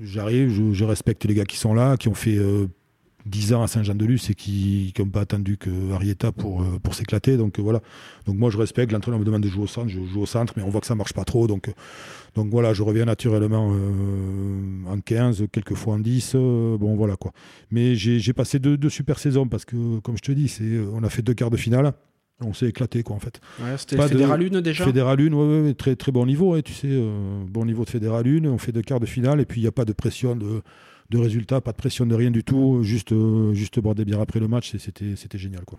j'arrive, je, respecte les gars qui sont là, qui ont fait 10 ans à Saint-Jean-de-Luz et qui n'ont pas attendu que Arietta pour, euh, pour s'éclater. Donc euh, voilà. Donc moi je respecte, l'entraîneur me demande de jouer au centre, je joue au centre, mais on voit que ça marche pas trop. Donc, euh, donc voilà, je reviens naturellement en 15, quelquefois en 10. bon voilà quoi. Mais j'ai passé deux, deux, super saisons parce que, comme je te dis, on a fait deux quarts de finale. On s'est éclaté quoi en fait. Ouais, C'était Fédéral 1 déjà Fédéral 1, ouais, ouais, très, très bon niveau, tu sais, bon niveau de Fédéral 1, on fait deux quarts de finale et puis il n'y a pas de pression de, de résultats, pas de pression de rien du tout, juste, euh, juste boire des bières après le match, c'était, c'était génial. Quoi.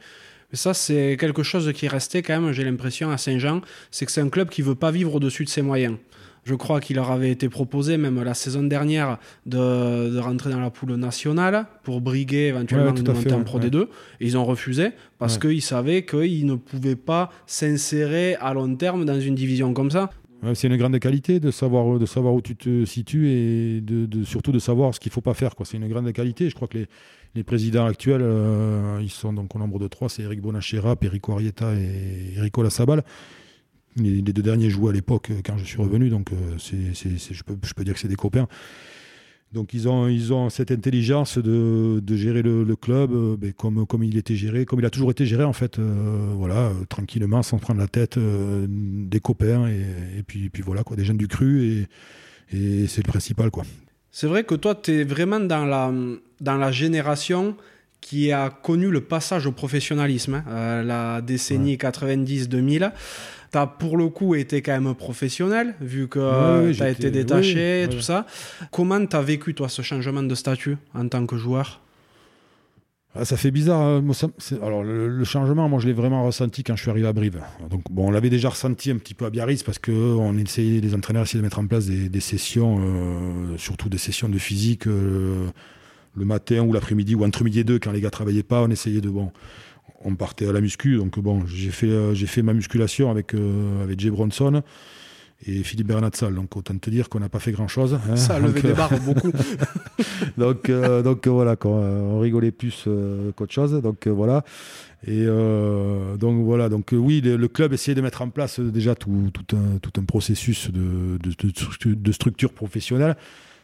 Mais ça, c'est quelque chose qui est resté quand même, j'ai l'impression, à Saint-Jean, c'est que c'est un club qui veut pas vivre au-dessus de ses moyens. Je crois qu'il leur avait été proposé, même la saison dernière, de, de rentrer dans la poule nationale pour briguer éventuellement une montée en Pro D2. Et ils ont refusé parce qu'ils savaient qu'ils ne pouvaient pas s'insérer à long terme dans une division comme ça c'est une grande qualité de savoir, de savoir où tu te situes et de, surtout de savoir ce qu'il ne faut pas faire. C'est une grande qualité. Je crois que les, présidents actuels, euh, ils sont donc au nombre de trois, c'est Eric Bonachera, Perico Arieta et Erico Lassabal. Les, les deux derniers jouaient à l'époque quand je suis revenu, donc euh, je peux dire que c'est des copains. Donc ils ont, ils ont cette intelligence de, de gérer le, club euh, ben, comme, comme il était géré, comme il a toujours été géré en fait, euh, voilà, euh, tranquillement, sans prendre la tête, des copains et, puis, puis voilà quoi, des jeunes du cru et, et c'est le principal quoi. C'est vrai que toi tu es vraiment dans la, dans la génération qui a connu le passage au professionnalisme, hein, la décennie ouais. 90-2000 tu as pour le coup été quand même professionnel, vu que oui, tu as été détaché, oui, tout ça. Comment tu as vécu, toi, ce changement de statut en tant que joueur? Ah, ça fait bizarre. Hein. Moi, ça, alors le, le, changement, moi, je l'ai vraiment ressenti quand je suis arrivé à Brive. Donc, bon, on l'avait déjà ressenti un petit peu à Biarritz parce que on essayait, les entraîneurs essayaient de mettre en place des, des sessions, euh, surtout des sessions de physique euh, le matin ou l'après-midi ou entre midi et deux quand les gars travaillaient pas. On essayait de bon on partait à la muscu. Donc bon, j'ai fait, euh, j'ai fait ma musculation avec, euh, avec Jay Bronson et Philippe Bernatsal. Donc autant te dire qu'on n'a pas fait grand-chose. Hein. Ça a levé des barres beaucoup. donc, euh, donc voilà, quoi, on rigolait plus euh, qu'autre chose. Donc voilà. Et euh, donc voilà, donc oui, le, le, club essayait de mettre en place déjà tout, tout, un, tout un processus de, de, de, de structure professionnelle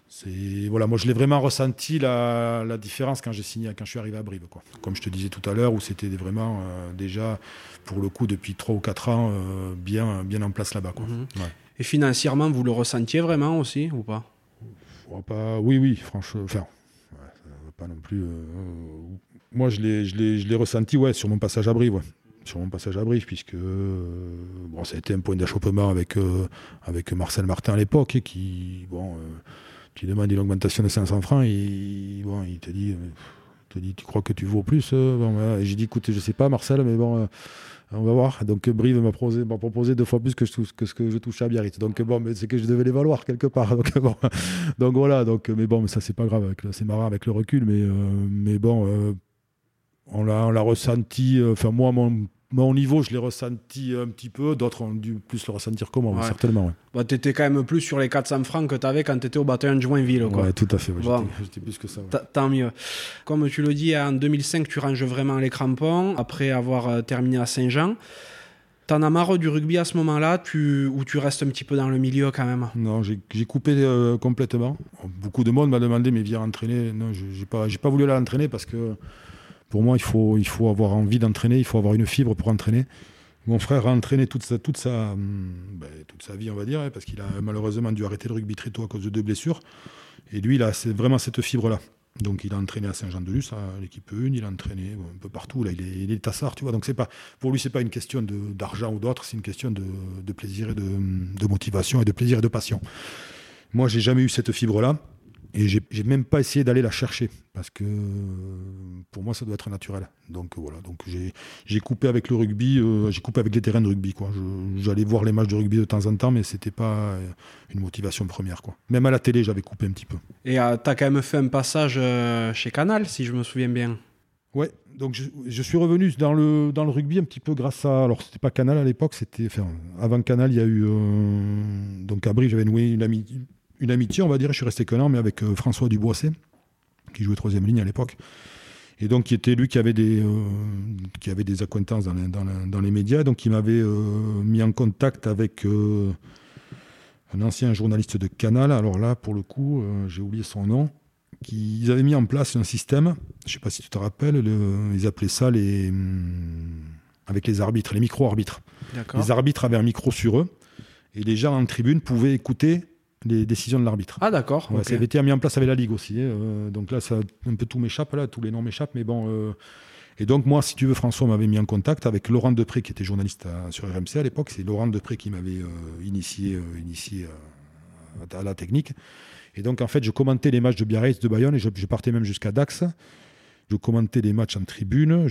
c'est voilà, moi je l'ai vraiment ressenti la, la, différence quand j'ai signé, quand je suis arrivé à Brive, quoi. Comme je te disais tout à l'heure, où c'était vraiment euh, déjà pour le coup depuis 3 ou 4 ans euh, bien, bien en place là-bas, quoi. Ouais. Et financièrement, vous le ressentiez vraiment aussi ou pas? Pas, Oui, oui, franchement, enfin, ouais, pas non plus. Euh, moi je l'ai, je l'ai, je l'ai ressenti, ouais, sur mon passage à Brive, ouais sur mon passage à Brive, puisque euh, bon, ça a été un point d'achoppement avec, euh, avec Marcel Martin à l'époque, qui, bon, euh, tu demandes une augmentation de 500 francs, et bon, il te dit, te dit, tu crois que tu vaux plus bon, voilà. Et j'ai dit, écoute, je sais pas, Marcel, mais bon, on va voir. Donc Brive m'a proposé, deux fois plus que, ce que je touchais à Biarritz. Donc bon, mais c'est que je devais les valoir quelque part. Donc, bon, donc voilà, donc, mais bon, ça c'est pas grave, c'est marrant avec le recul, mais, mais bon, on l'a ressenti, enfin moi, mon mon niveau, je l'ai ressenti un petit peu. D'autres ont dû plus le ressentir que moi, ouais. certainement. Ouais. Bah, tu étais quand même plus sur les 400 francs que tu avais quand tu étais au bataillon de Joinville. Quoi. Ouais, tout à fait. Ouais, bon. J'étais plus que ça. Tant mieux. Comme tu le dis, en 2005, tu ranges vraiment les crampons après avoir euh, terminé à Saint-Jean. T'en as marre du rugby à ce moment-là tu... ou tu restes un petit peu dans le milieu quand même? Non, j'ai coupé euh, complètement. Beaucoup de monde m'a demandé, mais viens entraîner. Non, j'ai pas, pas voulu l'entraîner parce que pour moi, il faut, avoir envie d'entraîner, il faut avoir une fibre pour entraîner. Mon frère a entraîné toute sa, hum, ben, vie, on va dire, hein, parce qu'il a malheureusement dû arrêter le rugby très tôt à cause de deux blessures. Et lui, il a vraiment cette fibre-là. Donc il a entraîné à Saint-Jean-de-Luz, à l'équipe 1, il a entraîné un peu partout. Là, il est, il tassard, tu vois. Donc c'est pas, pour lui, c'est pas une question d'argent ou d'autre, c'est une question de, plaisir et de, de motivation et de plaisir et de passion. Moi, j'ai jamais eu cette fibre-là. Et j'ai même pas essayé d'aller la chercher parce que pour moi ça doit être naturel. Donc voilà, donc j'ai coupé avec le rugby, euh, j'ai coupé avec les terrains de rugby quoi. J'allais voir les matchs de rugby de temps en temps, mais c'était pas une motivation première quoi. Même à la télé, j'avais coupé un petit peu. Et euh, tu as quand même fait un passage euh, chez Canal, si je me souviens bien. Ouais, donc je, je, suis revenu dans le, dans le rugby un petit peu grâce à. Alors, c'était pas Canal à l'époque, c'était. Enfin, avant Canal, il y a eu. Euh, donc, à Brie, j'avais noué une, ami, une, amitié, on va dire. Je suis resté qu'un an, mais avec euh, François Duboisset, qui jouait troisième ligne à l'époque. Et donc, qui était lui qui avait des, euh, qui avait des acquaintances dans les, dans, dans les médias. Donc, il m'avait mis en contact avec un ancien journaliste de Canal. Alors là, pour le coup, j'ai oublié son nom ils avaient mis en place un système, je ne sais pas si tu te rappelles, ils appelaient ça les. Hum, avec les arbitres, les micro-arbitres. Les arbitres avaient un micro sur eux et les gens en tribune pouvaient écouter les décisions de l'arbitre. Ah d'accord. Ça avait été mis en place avec la Ligue aussi. Hein, euh, donc là, ça, un peu tout m'échappe, là, tous les noms m'échappent, mais bon. Euh, et donc moi, si tu veux, François m'avait mis en contact avec Laurent Depré, qui était journaliste sur RMC à l'époque. C'est Laurent Depré qui m'avait euh, initié, initié à la technique. Et donc, en fait, je commentais les matchs de Biarritz, de Bayonne, et je, partais même jusqu'à Dax. Je commentais les matchs en tribune.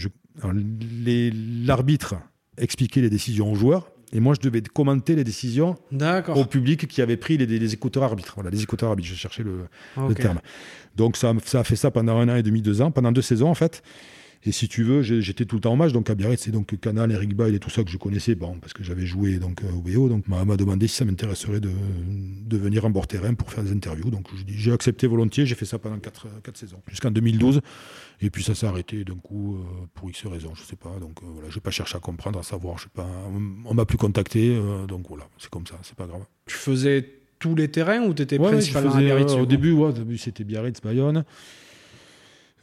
L'arbitre expliquait les décisions aux joueurs. Et moi, je devais commenter les décisions au public qui avait pris les, écouteurs arbitres. Voilà, les écouteurs arbitres, je cherchais le, terme. Donc, ça, ça, a fait ça pendant un an et demi, deux ans, pendant deux saisons, en fait. Et si tu veux, j'étais tout le temps en match. Donc à Biarritz, c'est donc Canal, Eric Bail et tout ça que je connaissais, bon, parce que j'avais joué donc euh, au BO. Donc m'a demandé si ça m'intéresserait de, de, venir en bord terrain pour faire des interviews. Donc j'ai accepté volontiers. J'ai fait ça pendant 4, saisons, jusqu'en 2012. Et puis ça s'est arrêté d'un coup euh, pour X raisons, je sais pas. Donc euh, voilà, j'ai pas cherché à comprendre, à savoir, je sais pas. On, m'a plus contacté, donc voilà, c'est comme ça, c'est pas grave. Tu faisais tous les terrains ou tu étais principalement à Biarritz Au début, ouais, au début c'était Biarritz, Bayonne.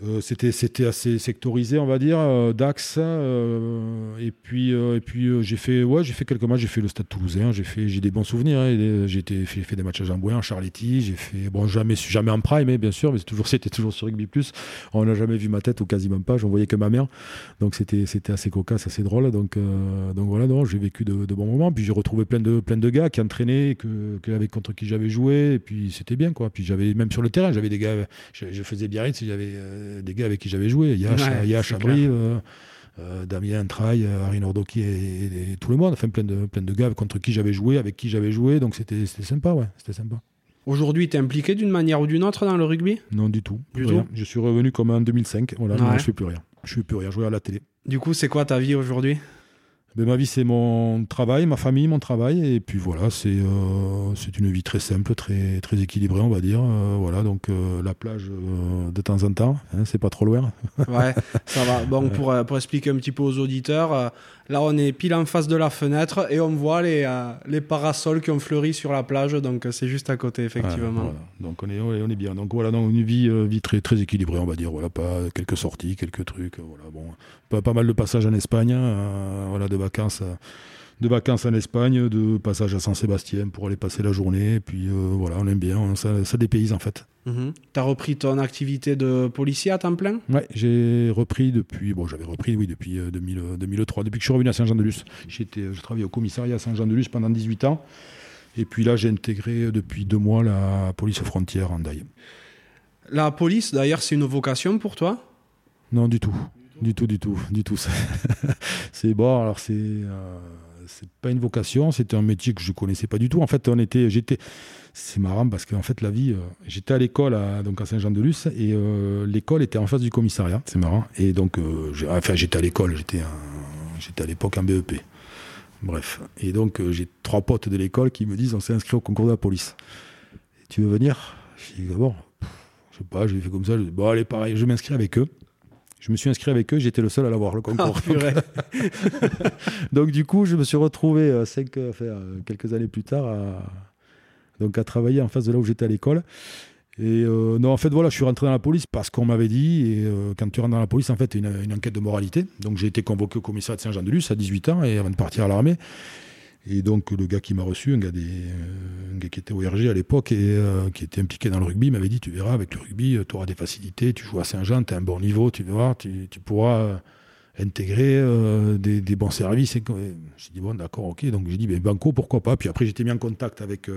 Euh, c'était c'était assez sectorisé on va dire euh, Dax euh, et puis et puis j'ai fait ouais j'ai fait quelques matchs. J'ai fait le Stade Toulousain j'ai fait j'ai des bons souvenirs hein, j'ai fait, des matchs à Jambouin en Charletti j'ai fait bon jamais jamais en prime mais bien sûr mais toujours c'était toujours sur Rugby Plus. On n'a jamais vu ma tête ou quasiment pas j'en voyais que ma mère. Donc c'était c'était assez cocasse assez drôle donc donc voilà j'ai vécu de, bons moments. Puis j'ai retrouvé plein de plein de gars qui entraînaient que avec contre qui j'avais joué et puis c'était bien quoi. Puis j'avais même sur le terrain j'avais des gars je, je faisais Biarritz j'avais des gars avec qui j'avais joué. Yash, ouais, Yash Abri, euh, euh, Damien Traille, euh, Harry Nordoki et, tout le monde. Enfin, plein de, plein de gars contre qui j'avais joué, avec qui j'avais joué. Donc c'était sympa, ouais. C'était sympa. Aujourd'hui, tu es impliqué d'une manière ou d'une autre dans le rugby? Non, du tout. Du tout je suis revenu comme en 2005. Voilà, ouais. je fais plus rien. Je fais plus rien. Je regarde la télé. Du coup, c'est quoi ta vie aujourd'hui? Ben, ma vie, c'est mon travail, ma famille, mon travail. Et puis voilà, c'est euh, une vie très simple, très, très équilibrée, on va dire. Euh, voilà, donc euh, la plage de temps en temps, hein, c'est pas trop loin. ouais, ça va. Bon, pour, pour expliquer un petit peu aux auditeurs, là, on est pile en face de la fenêtre et on voit les, les parasols qui ont fleuri sur la plage. Donc c'est juste à côté, effectivement. Donc on est, on est bien. Donc voilà, donc une vie, vie très, très équilibrée, on va dire. Voilà, pas quelques sorties, quelques trucs. Voilà, bon, pas, pas mal de passages en Espagne. voilà, de vacances, euh, de vacances en Espagne, de passage à Saint-Sébastien pour aller passer la journée. Et puis euh, voilà, on aime bien, ça, ça dépayse en fait. Mhm. Tu as repris ton activité de policier à temps plein? Ouais, j'ai repris depuis, bon j'avais repris oui depuis 2003, euh, depuis que je suis revenu à Saint-Jean-de-Luz. J'ai travaillé au commissariat à Saint-Jean-de-Luz pendant 18 ans. Et puis là, j'ai intégré depuis deux mois la police frontière en Daille. La police, d'ailleurs, c'est une vocation pour toi? Non, du tout. Du tout, du tout, du tout. c'est bon, alors c'est euh, c'est pas une vocation, c'était un métier que je connaissais pas du tout. En fait, on était, j'étais, c'est marrant parce qu'en fait la vie, euh, j'étais à l'école à, donc à Saint-Jean-de-Luz et euh, l'école était en face du commissariat. C'est marrant. Et donc, enfin, j'étais à l'école, j'étais, j'étais à l'époque en BEP. Bref. Et donc, j'ai trois potes de l'école qui me disent on s'est inscrit au concours de la police. tu veux venir? Je dis ah bon, je sais pas, j'ai fait comme ça. Je dis, bon, allez, pareil, je m'inscris avec eux. Je me suis inscrit avec eux, j'étais le seul à l'avoir, le concours. Ah, donc, du coup, je me suis retrouvé euh, cinq, euh, euh, quelques années plus tard à, donc, à travailler en face de là où j'étais à l'école. Et non, en fait, voilà, je suis rentré dans la police parce qu'on m'avait dit, et quand tu rentres dans la police, en fait, une, une enquête de moralité. Donc j'ai été convoqué au commissariat de Saint-Jean-de-Luz à 18 ans, et avant de partir à l'armée. Et donc le gars qui m'a reçu, un gars, gars qui était au RG à l'époque et euh, qui était impliqué dans le rugby, m'avait dit, tu verras, avec le rugby, euh, tu auras des facilités, tu joues à Saint-Jean, tu as un bon niveau, tu verras, tu, pourras euh, intégrer des, des, bons services. J'ai dit, bon, d'accord, ok. Donc j'ai dit, ben, Banco, pourquoi pas. Puis après, j'étais mis en contact avec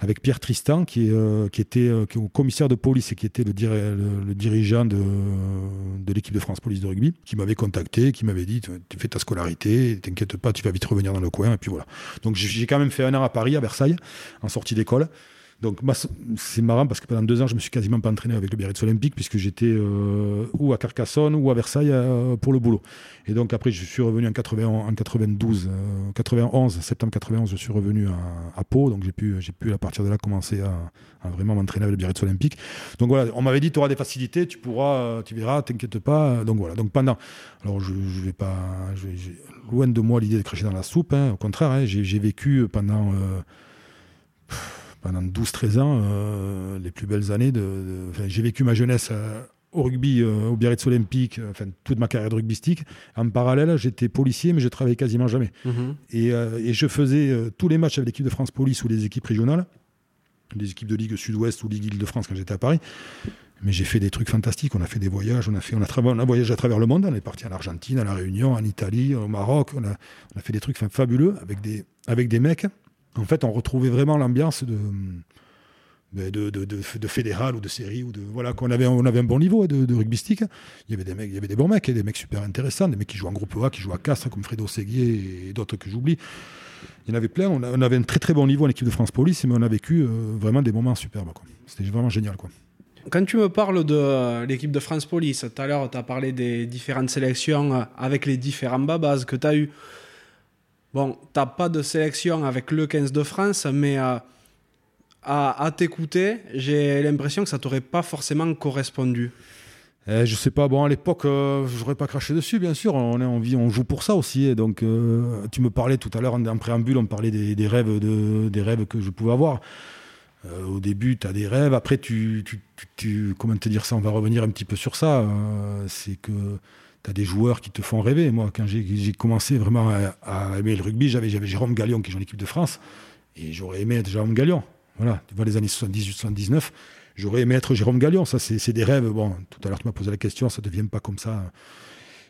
avec Pierre Tristan, qui, euh, qui était euh, commissaire de police et qui était le, le, dirigeant de, de l'équipe de France Police de rugby, qui m'avait contacté, qui m'avait dit Tu fais ta scolarité, t'inquiète pas, tu vas vite revenir dans le coin. Et puis voilà. Donc j'ai quand même fait un an à Paris, à Versailles, en sortie d'école. Donc c'est marrant parce que pendant deux ans, je me suis quasiment pas entraîné avec le Biarritz Olympique puisque j'étais euh, ou à Carcassonne ou à Versailles euh, pour le boulot. Et donc après, je suis revenu en, 80, en 92, 91, euh, septembre 91, je suis revenu à, Pau. Donc j'ai pu, pu à partir de là commencer à, vraiment m'entraîner avec le Biarritz Olympique. Donc voilà, on m'avait dit, tu auras des facilités, tu pourras, tu verras, t'inquiète pas. Donc voilà, donc pendant... Alors je, je vais pas... loin de moi l'idée de cracher dans la soupe, hein. au contraire, hein, j'ai vécu pendant pendant 12-13 ans, euh, les plus belles années. De, j'ai vécu ma jeunesse euh, au rugby, euh, au Biarritz Olympique, enfin toute ma carrière de rugbystique. En parallèle, j'étais policier, mais je travaillais quasiment jamais. Mhm. Et, et, je faisais tous les matchs avec l'équipe de France Police ou les équipes régionales, les équipes de Ligue Sud-Ouest ou Ligue Île-de-France quand j'étais à Paris. Mais j'ai fait des trucs fantastiques. On a fait des voyages, on a fait, on a, on a voyagé à travers le monde. On est parti en Argentine, à la Réunion, en Italie, au Maroc. On a, on a fait des trucs fabuleux avec des, avec des mecs en fait, on retrouvait vraiment l'ambiance de, ben, de, de, de, fédéral ou de série ou de voilà qu'on avait on avait un bon niveau de, de rugbystique il y avait des mecs il y avait des bons mecs des mecs super intéressants des mecs qui jouent en groupe A qui jouent à Castres comme Fredo Séguier et d'autres que j'oublie. Il y en avait plein. On, avait un très très bon niveau en équipe de France Police mais on a vécu euh, vraiment des moments superbes c'était vraiment génial quoi. Quand tu me parles de l'équipe de France Police, tout à l'heure, tu as parlé des différentes sélections euh, avec les différents babas que tu as eu. Bon, t'as pas de sélection avec le 15 de France, mais euh, à, t'écouter, j'ai l'impression que ça t'aurait pas forcément correspondu. Eh, je sais pas, bon, à l'époque, euh, je n'aurais pas craché dessus, bien sûr. On, est, on, vit, on joue pour ça aussi. Donc, euh, tu me parlais tout à l'heure en, préambule, on parlait des, rêves de, des rêves que je pouvais avoir. au début, tu as des rêves. Après, tu, Comment te dire ça? On va revenir un petit peu sur ça. c'est que tu as des joueurs qui te font rêver. Moi, quand j'ai commencé vraiment à, aimer le rugby, j'avais Jérôme Gallion qui joue en équipe de France, et j'aurais aimé être Jérôme Gallion. Voilà, tu vois les années 78-79, j'aurais aimé être Jérôme Gallion. Ça, c'est des rêves. Bon, tout à l'heure, tu m'as posé la question, ça ne devient pas comme ça.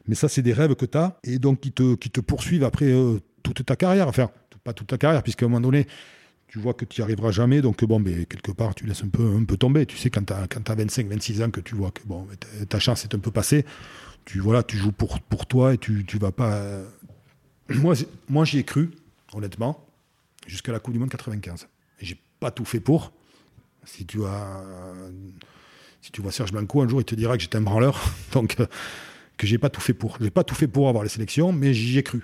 Mais ça, c'est des rêves que tu as, et donc qui te, poursuivent après euh, toute ta carrière. Enfin, pas toute ta carrière, puisqu'à un moment donné, tu vois que tu n'y arriveras jamais, donc bon, mais quelque part, tu laisses un peu, tomber. Tu sais, quand tu as, as 25, 26 ans, que tu vois que bon, ta chance est un peu passée, tu voilà, tu joues pour, toi et tu, tu vas pas. Euh, moi, moi j'y ai cru, honnêtement, jusqu'à la Coupe du Monde 95. Et j'ai pas tout fait pour. Si tu as, si tu vois Serge Blanco un jour, il te dira que j'étais un branleur, donc euh, que j'ai pas tout fait pour. J'ai pas tout fait pour avoir les sélections, mais j'y ai cru.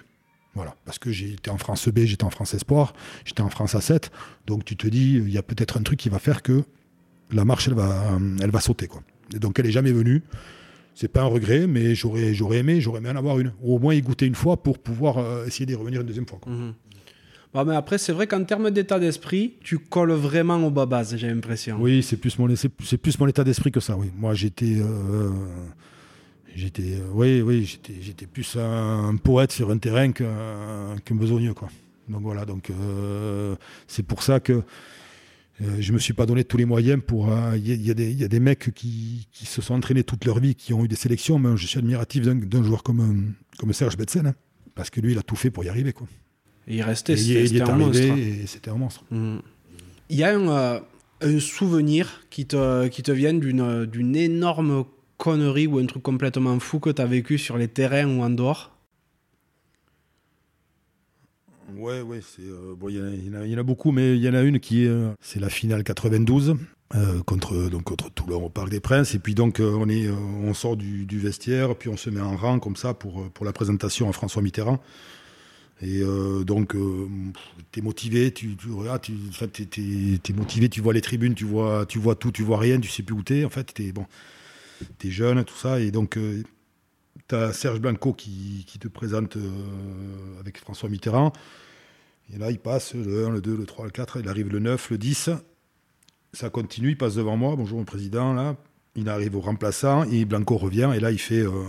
Voilà, parce que j'étais en France B, j'étais en France Espoir, j'étais en France A7, donc tu te dis, il y a peut-être un truc qui va faire que la marche, elle va, elle va sauter. Quoi. Donc elle est jamais venue c'est pas un regret, mais j'aurais, j'aurais aimé, j'aurais aimé en avoir une. Ou au moins y goûter une fois pour pouvoir euh, essayer d'y revenir une deuxième fois. Mhm. Bah, mais après, c'est vrai qu'en termes d'état d'esprit, tu colles vraiment au bas base, j'ai l'impression. Oui, c'est plus mon, c'est, plus mon état d'esprit que ça. Oui, moi j'étais, euh, j'étais, euh, oui, oui, j'étais, j'étais plus un, poète sur un terrain qu'un, qu'un besogneux, quoi. Donc voilà, donc c'est pour ça que euh, je ne me suis pas donné tous les moyens pour. Il y, y, a des mecs qui, qui, se sont entraînés toute leur vie, qui ont eu des sélections, mais je suis admiratif d'un joueur comme, comme Serge Betsen, hein, parce que lui, il a tout fait pour y arriver. Quoi. Et il restait, c'était un monstre. Et c'était un monstre. Mmh. Il y a un, euh, un, souvenir qui te, qui te vient d'une énorme connerie ou un truc complètement fou que tu as vécu sur les terrains ou en dehors? Ouais, ouais, c'est euh, bon, il y, en a beaucoup, mais il y en a une qui est, euh, c'est la finale 92 euh, contre donc contre Toulon au Parc des Princes, et puis donc on est, on sort du, vestiaire, puis on se met en rang comme ça pour pour la présentation à François Mitterrand. Et donc, tu es motivé, tu, regardes, tu motivé, tu vois les tribunes, tu vois, tu vois tout, tu vois rien, tu sais plus où tu es. En fait, tu es, bon, es jeune, tout ça. Et donc, tu as Serge Blanco qui, te présente avec François Mitterrand. Et là, il passe le 1, le 2, le 3, le 4, il arrive le 9, le 10. Ça continue, il passe devant moi. Bonjour, le président. Là, il arrive au remplaçant et Blanco revient. Et là, il fait. Euh,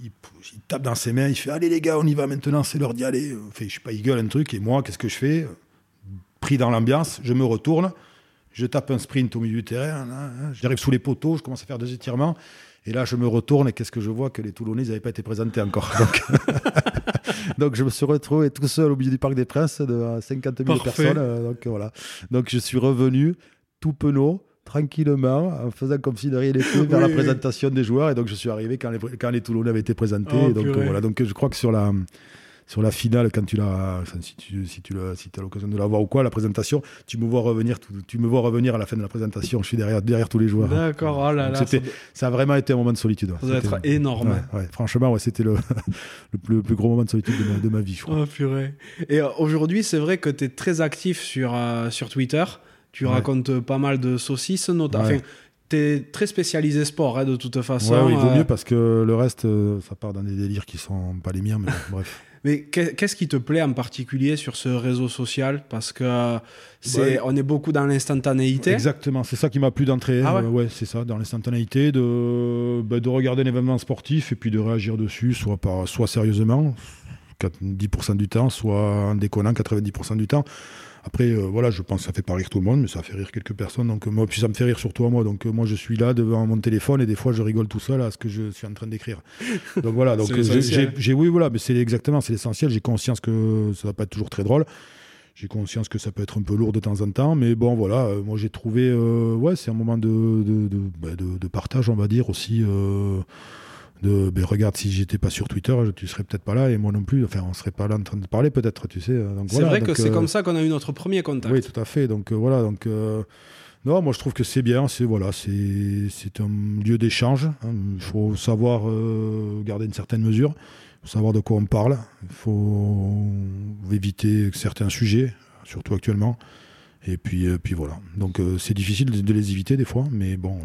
il, tape dans ses mains, il fait Allez les gars, on y va maintenant, c'est l'heure d'y aller. Fait, je sais pas, il gueule un truc. Et moi, qu'est-ce que je fais? Pris dans l'ambiance, je me retourne, je tape un sprint au milieu du terrain. J'arrive sous les poteaux, je commence à faire des étirements. Et là, je me retourne et qu'est-ce que je vois Que les Toulonnais n'avaient pas été présentés encore. Donc, je me suis retrouvé tout seul au milieu du Parc des Princes de 50 000 personnes. Euh, donc, voilà. Donc, je suis revenu tout penaud tranquillement, en faisant comme si de rien n'était, vers la présentation des joueurs. Et donc, je suis arrivé quand les, quand les Toulonnais avaient été présentés. Oh, donc, voilà. Donc, je crois que sur la, sur la finale, quand tu l'as, si tu, si tu as, si as l'occasion de la voir ou quoi, la présentation, tu me vois revenir, tu me vois revenir à la fin de la présentation. Je suis derrière, derrière tous les joueurs. D'accord, oh là là. Ça, a vraiment été un moment de solitude. Ça doit être énorme. Ouais, franchement, ouais, c'était le, le, plus, gros moment de solitude de ma, vie, je crois. Oh, purée. Et euh, aujourd'hui, c'est vrai que tu es très actif sur, euh, sur Twitter. Tu racontes pas mal de saucisses, notamment. Enfin, tu es très spécialisé sport, hein, de toute façon. Ouais, il vaut euh. mieux parce que le reste, ça part dans des délires qui sont pas les miens, mais bref. Mais qu'est-ce qui te plaît en particulier sur ce réseau social? Parce que c'est, on est beaucoup dans l'instantanéité. Exactement, c'est ça qui m'a plu d'entrée. Ah ouais, c'est ça, dans l'instantanéité, de, bah, de regarder un événement sportif et puis de réagir dessus, soit, par, soit sérieusement, 10% du temps, soit en déconnant 90% du temps. Après, euh, voilà, je pense que ça fait pas rire tout le monde, mais ça fait rire quelques personnes. Donc, moi, puis ça me fait rire surtout à moi. Donc, euh, moi, je suis là devant mon téléphone et des fois, je rigole tout seul à ce que je suis en train d'écrire. Donc, voilà. Donc, j'ai, oui, voilà, mais c'est exactement, c'est l'essentiel. J'ai conscience que ça va pas être toujours très drôle. J'ai conscience que ça peut être un peu lourd de temps en temps, mais bon, voilà, euh, moi j'ai trouvé, ouais, c'est un moment de, de, de, bah, de, partage, on va dire aussi de ben, regarde si j'étais pas sur Twitter tu serais peut-être pas là et moi non plus. Enfin on serait pas là en train de parler peut-être tu sais c'est vrai que c'est euh, comme ça qu'on a eu notre premier contact. Oui tout à fait. Donc euh, voilà donc euh, non moi je trouve que c'est bien c'est voilà c'est c'est un lieu d'échange hein. il faut savoir garder une certaine mesure faut savoir de quoi on parle il faut éviter certains sujets surtout actuellement. Et puis puis voilà. Donc c'est difficile de, les éviter des fois mais bon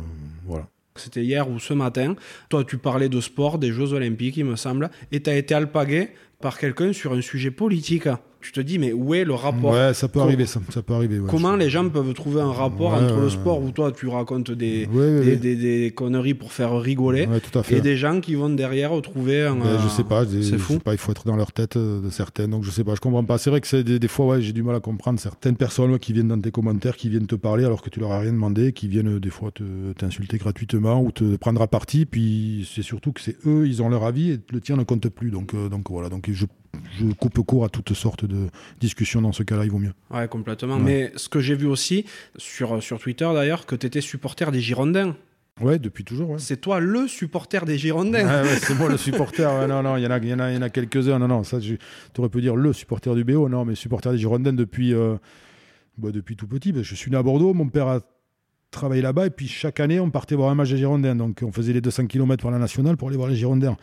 voilà c'était hier ou ce matin. Toi, tu parlais de sport, des Jeux Olympiques, il me semble, et tu as été alpagué par quelqu'un sur un sujet politique tu te dis, mais où est le rapport Ouais, ça peut arriver, ça, ça peut arriver. Comment les gens peuvent trouver un rapport entre le sport où toi tu racontes des, des, des, conneries pour faire rigoler tout à fait, et des gens qui vont derrière trouver un. Ben, je sais pas, c'est fou. pas, il faut être dans leur tête euh, de certaines, donc je sais pas, je comprends pas. C'est vrai que c'est des, fois, ouais, j'ai du mal à comprendre certaines personnes qui viennent dans tes commentaires, qui viennent te parler alors que tu leur as rien demandé, qui viennent euh, des fois t'insulter gratuitement ou te prendre à partie, puis c'est surtout que c'est eux, ils ont leur avis et le tien ne compte plus. Donc, euh, donc voilà, donc je je coupe court à toutes sortes de discussions dans ce cas-là, il vaut mieux. Ouais, complètement. Mais ce que j'ai vu aussi, sur, sur Twitter d'ailleurs, que tu étais supporter des Girondins. Ouais, depuis toujours. Ouais. C'est toi le supporter des Girondins. Ouais, c'est moi le supporter. non, non, il y en a, y en a, y en a quelques-uns. Non, non, ça, tu aurais pu dire le supporter du BO. Non, mais supporter des Girondins depuis, euh, bah, depuis tout petit. je suis né à Bordeaux. Mon père a travaillé là-bas. Et puis chaque année, on partait voir un match des Girondins. Donc on faisait les 200 km pour la nationale pour aller voir les Girondins.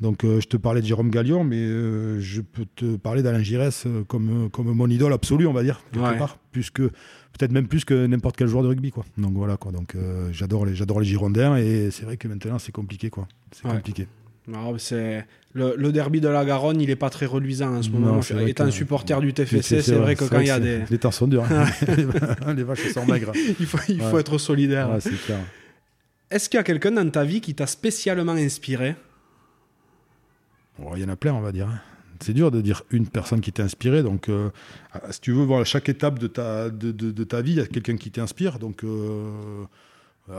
Donc euh, je te parlais de Jérôme Gallion, mais euh, je peux te parler d'Alain Giresse euh, comme, comme mon idole absolue, on va dire, quelque part, puisque peut-être même plus que n'importe quel joueur de rugby, quoi. Donc voilà, quoi. Donc j'adore les, j'adore les Girondins et c'est vrai que maintenant c'est compliqué, quoi. C'est compliqué. C'est le, derby de la Garonne, il est pas très reluisant en ce moment. Étant supporter du TFC, c'est vrai que quand il y a des les temps sont durs, hein. les vaches sont maigres. il faut, il faut être solidaire. Est-ce qu'il y a quelqu'un dans ta vie qui t'a spécialement inspiré? Il y en a plein, on va dire. Hein. C'est dur de dire une personne qui t'a inspiré. Donc, euh, si tu veux, voir chaque étape de ta, de, de, ta vie, il y a quelqu'un qui t'inspire. Donc, euh,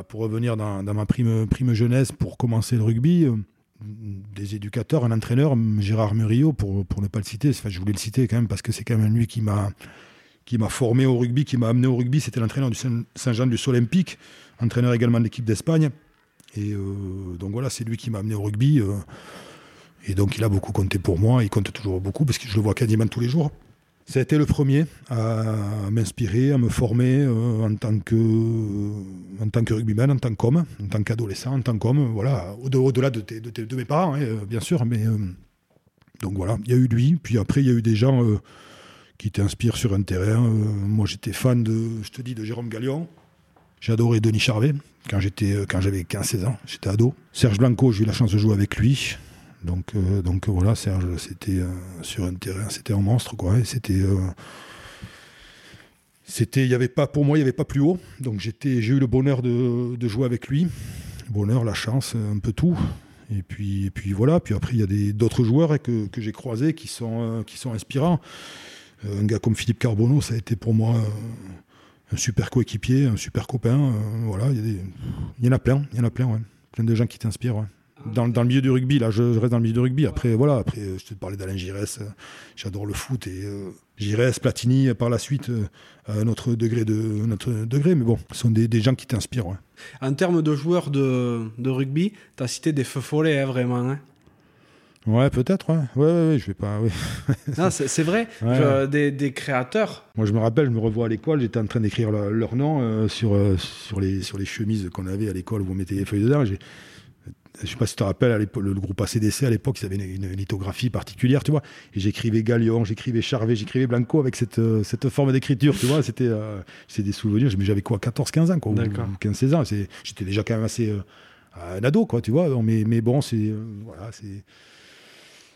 pour revenir dans, ma prime, prime jeunesse, pour commencer le rugby, euh, des éducateurs, un entraîneur, Gérard Murillo, pour, ne pas le citer, enfin, je voulais le citer quand même parce que c'est quand même lui qui m'a qui m'a formé au rugby, qui m'a amené au rugby. C'était l'entraîneur du Saint-Jean du Olympique, entraîneur également de l'équipe d'Espagne. Et donc voilà, c'est lui qui m'a amené au rugby. Et donc il a beaucoup compté pour moi, il compte toujours beaucoup parce que je le vois quasiment tous les jours. Ça a été le premier à m'inspirer, à me former euh, en tant que euh, en tant que rugbyman, en tant qu'homme, en tant qu'adolescent, en tant qu'homme, voilà, au-delà de, mes parents, hein, bien sûr, mais euh, donc voilà, il y a eu lui, puis après il y a eu des gens qui t'inspirent sur un terrain. moi j'étais fan de, je te dis, de Jérôme Gallion. J'adorais Denis Charvet quand j'étais quand j'avais 15-16 ans, j'étais ado. Serge Blanco, j'ai eu la chance de jouer avec lui. Donc, euh, donc voilà, Serge, c'était euh, sur un terrain, c'était un monstre, quoi. c'était, euh, c'était, il y avait pas, pour moi, il n'y avait pas plus haut. Donc j'ai eu le bonheur de, jouer avec lui. Bonheur, la chance, un peu tout. Et puis, et puis voilà. Puis après, il y a d'autres joueurs que, j'ai croisés qui sont, inspirants. un gars comme Philippe Carbonneau, ça a été pour moi un super coéquipier, un super copain. voilà, il y, en a plein, il y en a plein, ouais. plein de gens qui t'inspirent. Dans, le milieu du rugby, là, je, reste dans le milieu du rugby. Après, voilà, après, je te parlais d'Alain Giresse, j'adore le foot et euh, Giresse, Platini, par la suite, euh, notre degré de notre degré, mais bon, ce sont des, des gens qui t'inspirent. En termes de joueurs de, de rugby, tu as cité des feux follets, hein, vraiment. Hein. Ouais, peut-être, ouais. Ouais, ouais, ouais, je vais pas. Ouais. Non, c'est vrai. Ouais. Je- des, des créateurs. Moi, je me rappelle, je me revois à l'école, j'étais en train d'écrire leur, leur nom euh, sur, euh, sur, les, sur les chemises qu'on avait à l'école où on mettait les feuilles dedans. J'ai- Je sais pas si tu te rappelles, à le, le groupe ACDC, à l'époque, ils avaient une, une lithographie particulière, tu vois. Et j'écrivais Galion, j'écrivais Charvet, j'écrivais Blanco avec cette, euh, cette forme d'écriture, tu vois. C'était euh, c'est des souvenirs. Mais j'avais quoi, 14-15 ans, quoi. ou D'accord. 15-16 ans. J'étais déjà quand même assez euh, un ado, quoi, tu vois. Mais, mais bon, c'est. voilà, c'est.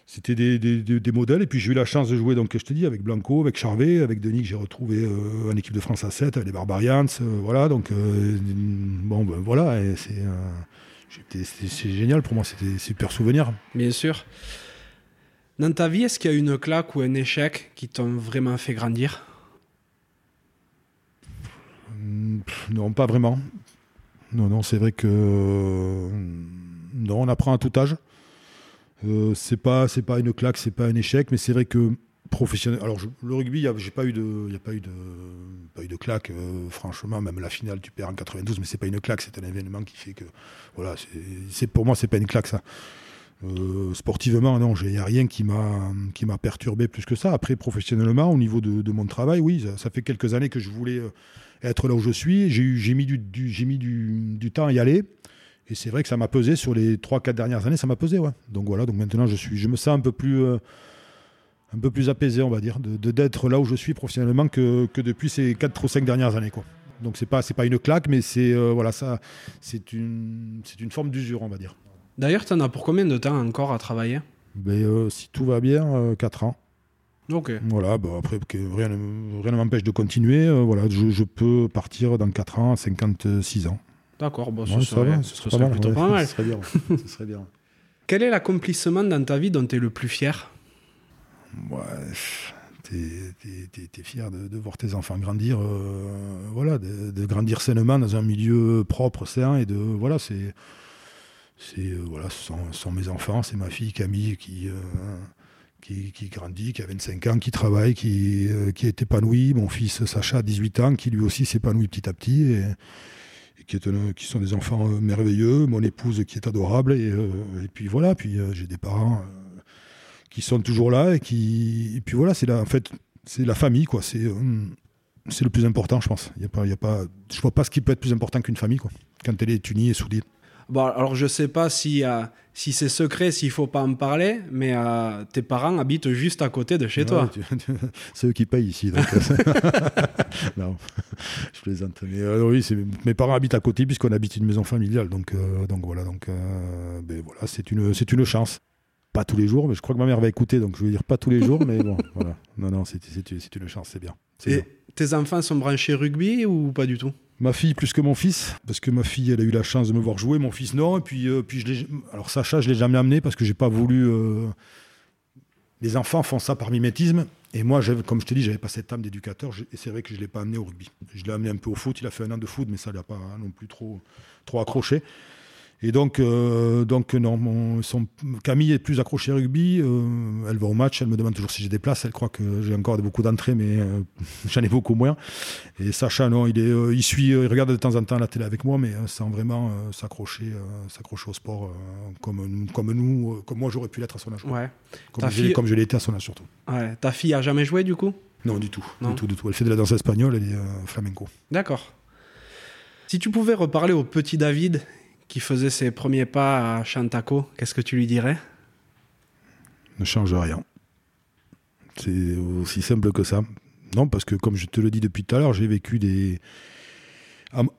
C'était des, des- des- des modèles. Et puis j'ai eu la chance de jouer, donc, je te dis, avec Blanco, avec Charvet, avec Denis, que j'ai retrouvé euh, en équipe de France à 7, avec les Barbarians. euh, voilà, donc, euh, bon, ben, voilà, c'est. C'est génial pour moi, c'était super souvenir. Bien sûr. Dans ta vie, est-ce qu'il y a une claque ou un échec qui t'ont vraiment fait grandir? Non, pas vraiment. Non, non, c'est vrai que. Non, on apprend à tout âge. Euh, c'est pas, c'est pas une claque, c'est pas un échec, mais c'est vrai que professionnel. Alors le rugby, y a- j'ai pas eu de, il y a pas eu de, pas eu de claque. euh, franchement, même la finale, tu perds en 92, mais c'est pas une claque, c'est un événement qui fait que, voilà, c'est, pour moi, c'est pas une claque ça. Euh, sportivement, non, il n'y a rien qui m'a, perturbé plus que ça. Après, professionnellement, au niveau de, mon travail, oui, ça, fait quelques années que je voulais euh, être là où je suis. J'ai, mis, du, du- mis du, du temps à y aller. Et c'est vrai que ça m'a pesé sur les 3-4 dernières années, ça m'a pesé, ouais. Donc voilà, donc maintenant je suis, je me sens un peu plus, un peu plus apaisé, on va dire, de, d'être là où je suis professionnellement que, que depuis ces 4 ou 5 dernières années, quoi. Donc c'est pas, c'est pas une claque, mais c'est, euh, voilà, ça, c'est une, c'est une forme d'usure, on va dire. D'ailleurs, t'en as pour combien de temps encore à travailler? Mais euh, si tout va bien, 4 ans. Ok. Voilà, bah après, que rien ne rien ne m'empêche de continuer. euh, voilà, je, je peux partir dans 4 ans à 56 ans. D'accord, bon, ce Ouais, serait, va, ce serait plutôt ouais, pas mal. Ce serait bien. ce serait bien. Quel est l'accomplissement dans ta vie dont tu es le plus fier? Ouais, t'es, t'es fier de, voir tes enfants grandir, euh, voilà, de, grandir sainement dans un milieu propre, sain, et de voilà, c'est, euh, voilà, ce sont, mes enfants, c'est ma fille Camille qui, euh, qui, grandit, qui a 25 ans, qui travaille, qui, qui est épanoui, mon fils Sacha, 18 ans, qui lui aussi s'épanouit petit à petit, et, qui, sont des enfants merveilleux, mon épouse qui est adorable, et, et puis voilà, puis j'ai des parents. Qui sont toujours là et qui et puis voilà c'est la en fait c'est la famille quoi. C'est euh, c'est le plus important je pense. Il y a pas il y a pas je vois pas ce qui peut être plus important qu'une famille quoi. Quand elle est unie et soudée. Bon, alors je sais pas si, euh, si c'est secret, s'il faut pas en parler, mais euh, tes parents habitent juste à côté de chez toi. Ouais, c'est eux qui payent ici donc non je plaisante. Mais euh, oui mes parents habitent à côté puisqu'on habite une maison familiale donc donc voilà donc ben voilà c'est une c'est une chance pas tous les jours mais je crois que ma mère va écouter donc je vais dire pas tous les jours mais bon voilà non non c'est une chance c'est bien. Et tes enfants sont branchés rugby ou pas du tout? Ma fille plus que mon fils, parce que ma fille, elle a eu la chance de me voir jouer, mon fils non. Et puis, euh, puis je alors Sacha, je l'ai jamais amené parce que j'ai pas voulu. euh, Les enfants font ça par mimétisme, et moi, comme je t'ai dit, j'avais pas cette âme d'éducateur. Et c'est vrai que je l'ai pas amené au rugby. Je l'ai amené un peu au foot. Il a fait un an de foot, mais ça l'a pas non plus trop, trop accroché. Et donc, euh, donc non, mon, son, Camille est plus accrochée au rugby. euh, elle va au match, elle me demande toujours si j'ai des places. Elle croit que j'ai encore beaucoup d'entrées, mais euh, j'en ai beaucoup moins. Et Sacha, non, il, est, il suit, il regarde de temps en temps la télé avec moi, mais sans vraiment s'accrocher, s'accrocher au sport comme, comme nous, comme moi j'aurais pu l'être à son âge. Ouais. Comme, fille- comme je l'ai été à son âge surtout. ouais. Ta fille a jamais joué du coup? Non, du tout, Non. du tout, du tout. Elle fait de la danse espagnole, elle est flamenco. D'accord. Si tu pouvais reparler au petit David qui faisait ses premiers pas à Chantaco, qu'est-ce que tu lui dirais? Ne change rien. C'est aussi simple que ça. Non, parce que comme je te le dis depuis tout à l'heure, j'ai vécu des.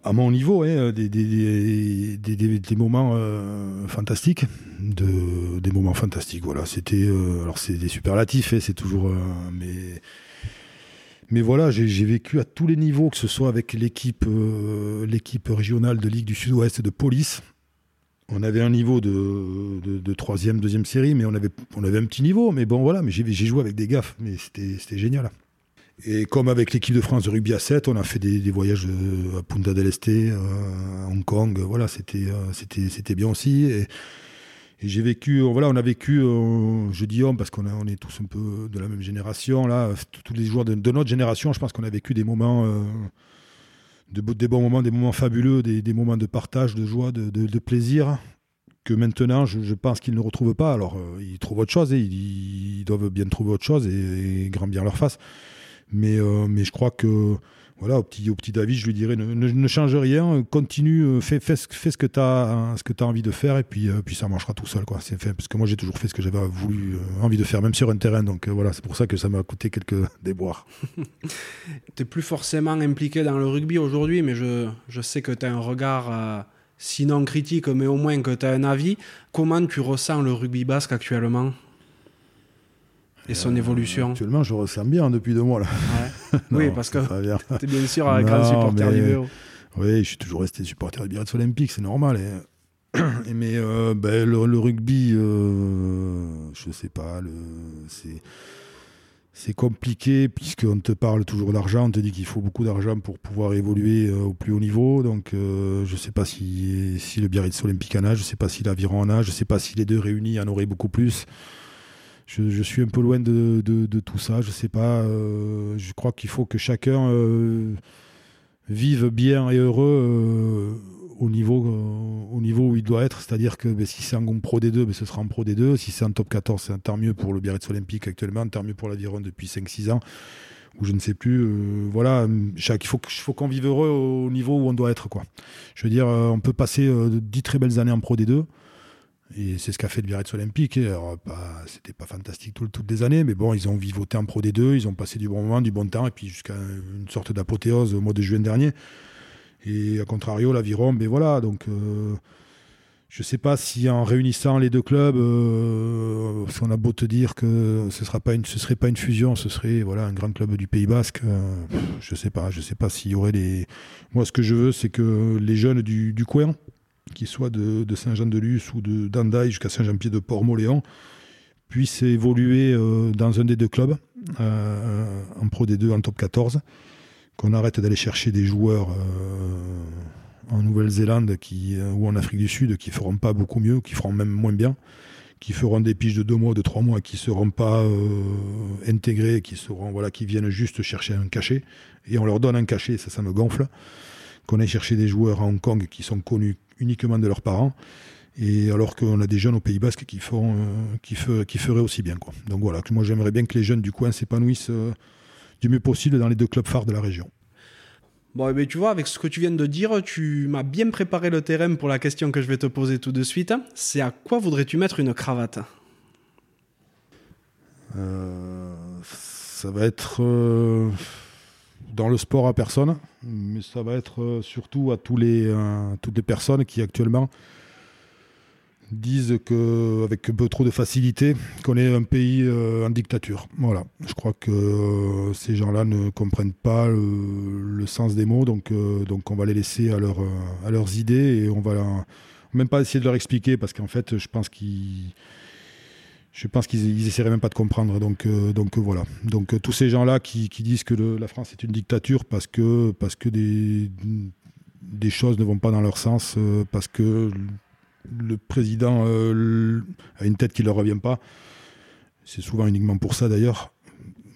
À, mon niveau, hein, des- des- des moments euh, fantastiques. De, des moments fantastiques, voilà. C'était. euh, alors, c'est des superlatifs, hein, c'est toujours. euh, mais. Mais voilà, j'ai vécu à tous les niveaux, que ce soit avec l'équipe euh, régionale de Ligue du Sud-Ouest de police. On avait un niveau de, troisième, deuxième série, mais on avait, on avait un petit niveau. Mais bon, voilà, j'ai joué avec des gaffes, mais c'était génial. Et comme avec l'équipe de France de rugby à 7, on a fait des, voyages euh, à Punta del Este, euh, à Hong Kong. Voilà, c'était bien aussi. Et, et j'ai vécu, euh, voilà, on a vécu, euh, je dis homme parce qu'on on est tous un peu de la même génération là. Tous- Tous les joueurs de, notre génération, je pense qu'on a vécu des moments, euh, des bons moments, des moments fabuleux, des, moments de partage, de joie, de, plaisir que maintenant, je, pense qu'ils ne retrouvent pas. Alors, ils trouvent autre chose et ils, doivent bien trouver autre chose et, et bien leur face. Mais je crois que voilà, au petit, au petit je lui dirais ne, change rien, continue, euh, fais, fais, fais ce que tu as, hein, ce que as envie de faire et puis, euh, puis ça marchera tout seul. Quoi. Fait, parce que moi j'ai toujours fait ce que j'avais voulu, euh, envie de faire, même sur un terrain. Donc voilà, c'est pour ça que ça m'a coûté quelques déboires. tu n'es plus forcément impliqué dans le rugby aujourd'hui, mais je, je sais que tu as un regard, sinon critique, mais au moins que tu as un avis. Comment tu ressens le rugby basque actuellement? Et son évolution Actuellement, je ressens bien depuis deux mois. Là. oui, parce que tu es bien sûr un grand supporter du vélo. Oui, je suis toujours resté supporter du Biarritz Olympique, c'est normal. Et... mais euh, ben, le, rugby, euh, je sais pas, le... c'est c'est compliqué puisqu'on te parle toujours d'argent, on te dit qu'il faut beaucoup d'argent pour pouvoir évoluer euh, au plus haut niveau. Donc je ne sais pas si, si le Biarritz Olympique en a, je ne sais pas si l'Aviron en a, je ne sais pas si les deux réunis en auraient beaucoup plus je, suis un peu loin de, tout ça. Je sais pas. Euh, je crois qu'il faut que chacun euh, vive bien et heureux euh, au, niveau, au niveau où il doit être. C'est-à-dire que ben, si c'est en Pro D2, ben, ce sera en Pro D2. Si c'est en Top 14, c'est tant mieux pour le Biarritz Olympique actuellement, tant mieux pour l'Aviron depuis 5-6 ans. Ou je ne sais plus. voilà, il faut, qu'on vive heureux au niveau où on doit être. Je veux dire, on peut passer 10 très belles années en Pro D2. Et c'est ce qu'a fait le Biarritz Olympique. Pas, c'était pas fantastique toutes les années, mais bon, ils ont vivoté en Pro D2, ils ont passé du bon moment, du bon temps, et puis jusqu'à une sorte d'apothéose au mois de juin dernier. Et à contrario, l'Aviron, ben voilà, donc euh, je sais pas si en réunissant les deux clubs, euh, on a beau te dire que ce sera serait pas une fusion, ce serait voilà un grand club du Pays Basque. Euh, je sais pas, je sais pas s'il y aurait les. Moi, ce que je veux, c'est que les jeunes du, du coin, qui soit de, Saint-Jean-de-Luz ou de jusqu'à Saint-Jean-Pied-de-Port-Moléon, puisse évoluer euh, dans un des deux clubs, euh, en Pro D2, en Top 14, qu'on arrête d'aller chercher des joueurs euh, en Nouvelle-Zélande ou en Afrique du Sud qui feront pas beaucoup mieux, qui feront même moins bien, qui feront des piges de deux mois, de trois mois, qui seront pas intégrés, qui seront voilà, qui viennent juste chercher un cachet, et on leur donne un cachet, ça, ça me gonfle qu'on aille chercher des joueurs à Hong Kong qui sont connus uniquement de leurs parents. Et alors qu'on a des jeunes au Pays Basque qui, font, euh, qui, qui feraient aussi bien. Quoi. Donc voilà, moi j'aimerais bien que les jeunes du coin s'épanouissent euh, du mieux possible dans les deux clubs phares de la région. Bon, eh ben, tu vois, avec ce que tu viens de dire, tu m'as bien préparé le terrain pour la question que je vais te poser tout de suite. C'est à quoi voudrais-tu mettre une cravate? Euh, Ça va être dans le sport à personne, mais ça va être euh, surtout à tous les, euh, toutes les personnes qui actuellement disent qu'avec un peu trop de facilité, qu'on est un pays euh, en dictature. Voilà. Je crois que ces gens-là ne comprennent pas le, sens des mots, donc, donc on va les laisser à, à leurs idées et on va même pas essayer de leur expliquer parce qu'en fait, je pense qu'ils je pense qu'ils essaieraient même pas de comprendre. Donc, euh, euh, voilà. Donc euh, tous ces gens-là qui, disent que la France est une dictature parce que, des choses ne vont pas dans leur sens, parce que le président a une tête qui ne leur revient pas. C'est souvent uniquement pour ça d'ailleurs.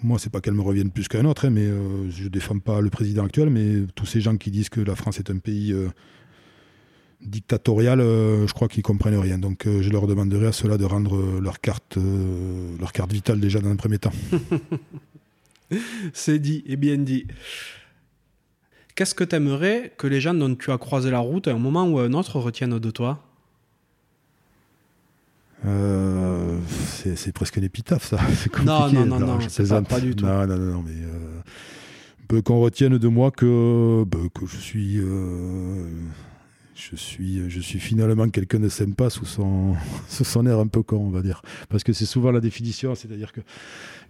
Moi, c'est pas qu'elle me revienne plus qu'un autre, hein, mais je ne défends pas le président actuel, mais tous ces gens qui disent que la France est un pays dictatorial, euh, je crois qu'ils comprennent rien. Donc euh, je leur demanderai à ceux-là de rendre euh, leur carte, leur carte vitale déjà dans un premier temps. C'est dit et bien dit. Qu'est-ce que tu aimerais que les gens dont tu as croisé la route à un moment ou à un autre retiennent de toi? C'est presque l'épitaphe, ça. Non, non, non, non, je pas, pas, du tout. Non, non, non, mais qu'on retienne de moi que, bah, que je suis je suis, je suis finalement quelqu'un de sympa sous son, sous son air un peu con, on va dire. Parce que c'est souvent la définition, c'est-à-dire que,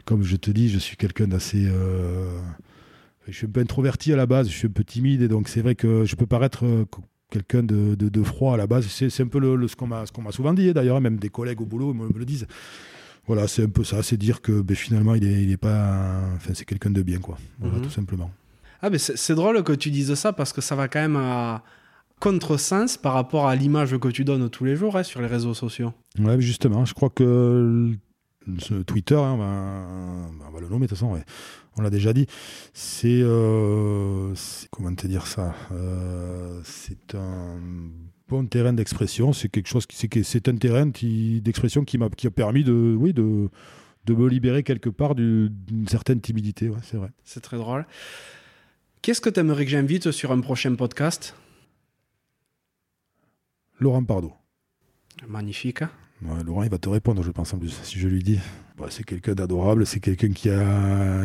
comme je te dis, je suis quelqu'un d'assez. Euh, je suis un peu introverti à la base, je suis un peu timide, et donc c'est vrai que je peux paraître euh, quelqu'un de, de, froid à la base. C'est un peu le, ce qu'on m'a souvent dit, d'ailleurs, même des collègues au boulot me, le disent. Voilà, c'est un peu ça, c'est dire que ben, finalement, il est, il est pas. Enfin, c'est quelqu'un de bien, quoi. Voilà, mhm. tout simplement. Ah, mais c'est drôle que tu dises ça parce que ça va quand même à contresens par rapport à l'image que tu donnes tous les jours hein, sur les réseaux sociaux. Ouais, justement, je crois que ce Twitter, hein, on, va, le nommer de toute façon, on l'a déjà dit, c'est. Euh, comment te dire ça euh, C'est un bon terrain d'expression. C'est quelque chose qui c'est c'est un terrain d'expression qui m'a qui a permis de oui de de me libérer quelque part d'une certaine timidité. Ouais, c'est vrai. C'est très drôle. Qu'est-ce que tu aimerais que j'invite sur un prochain podcast? Laurent Pardo. Magnifique. Hein? Laurent, il va te répondre, je pense, en plus, si je lui dis. Bah, c'est quelqu'un d'adorable, c'est quelqu'un qui a.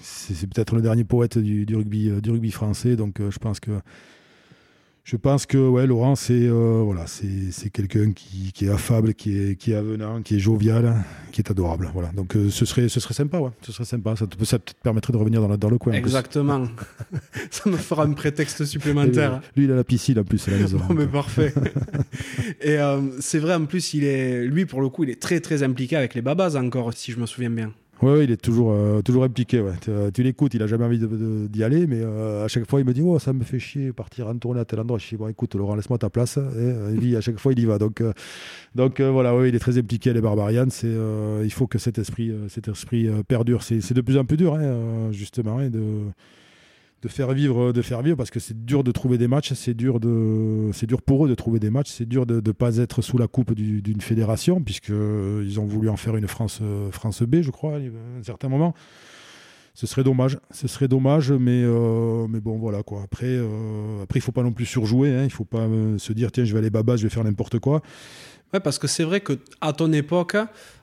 C'est peut-être le dernier poète du, rugby, euh, du rugby français, donc euh, je pense que je pense que ouais, Laurent, c'est euh, voilà, c'est quelqu'un qui, qui, est affable, qui est, qui est avenant, qui est jovial, qui est adorable. Voilà. Donc euh, ce, serait, ce serait sympa, ouais. Ce serait sympa. Ça te, ça te permettrait de revenir dans, dans le coin. Exactement. ça me fera un prétexte supplémentaire. lui, il a la piscine en plus, à la maison. bon, mais parfait. Et euh, c'est vrai, en plus, il est, lui, pour le coup, il est très, très impliqué avec les babas encore, si je me souviens bien. Oui, il est toujours, euh, toujours impliqué. Ouais. Tu, l'écoutes, il a jamais envie d'y aller, mais euh, à chaque fois, il me dit oh, ça me fait chier partir en tournée à tel endroit. Je dis bon, écoute, Laurent, laisse-moi ta place. Et, à chaque fois, il y va. Donc, euh, donc voilà, oui, il est très impliqué, les Barbarians. C'est, il faut que cet esprit, cet esprit perdure. C'est, de plus en plus dur, hein, justement, hein, de de faire vivre, de faire vivre, parce que c'est dur de trouver des matchs, c'est dur de, c'est dur pour eux de trouver des matchs, c'est dur de ne pas être sous la coupe d'une fédération, puisque euh, ils ont voulu en faire une France, euh, France B, je crois, à un certain moment. Ce serait dommage, ce serait dommage, mais, euh, mais bon, voilà quoi. Après, après, il faut pas non plus surjouer, hein, il faut pas se dire tiens, je vais aller baba, je vais faire n'importe quoi. Ouais, parce que c'est vrai que à ton époque,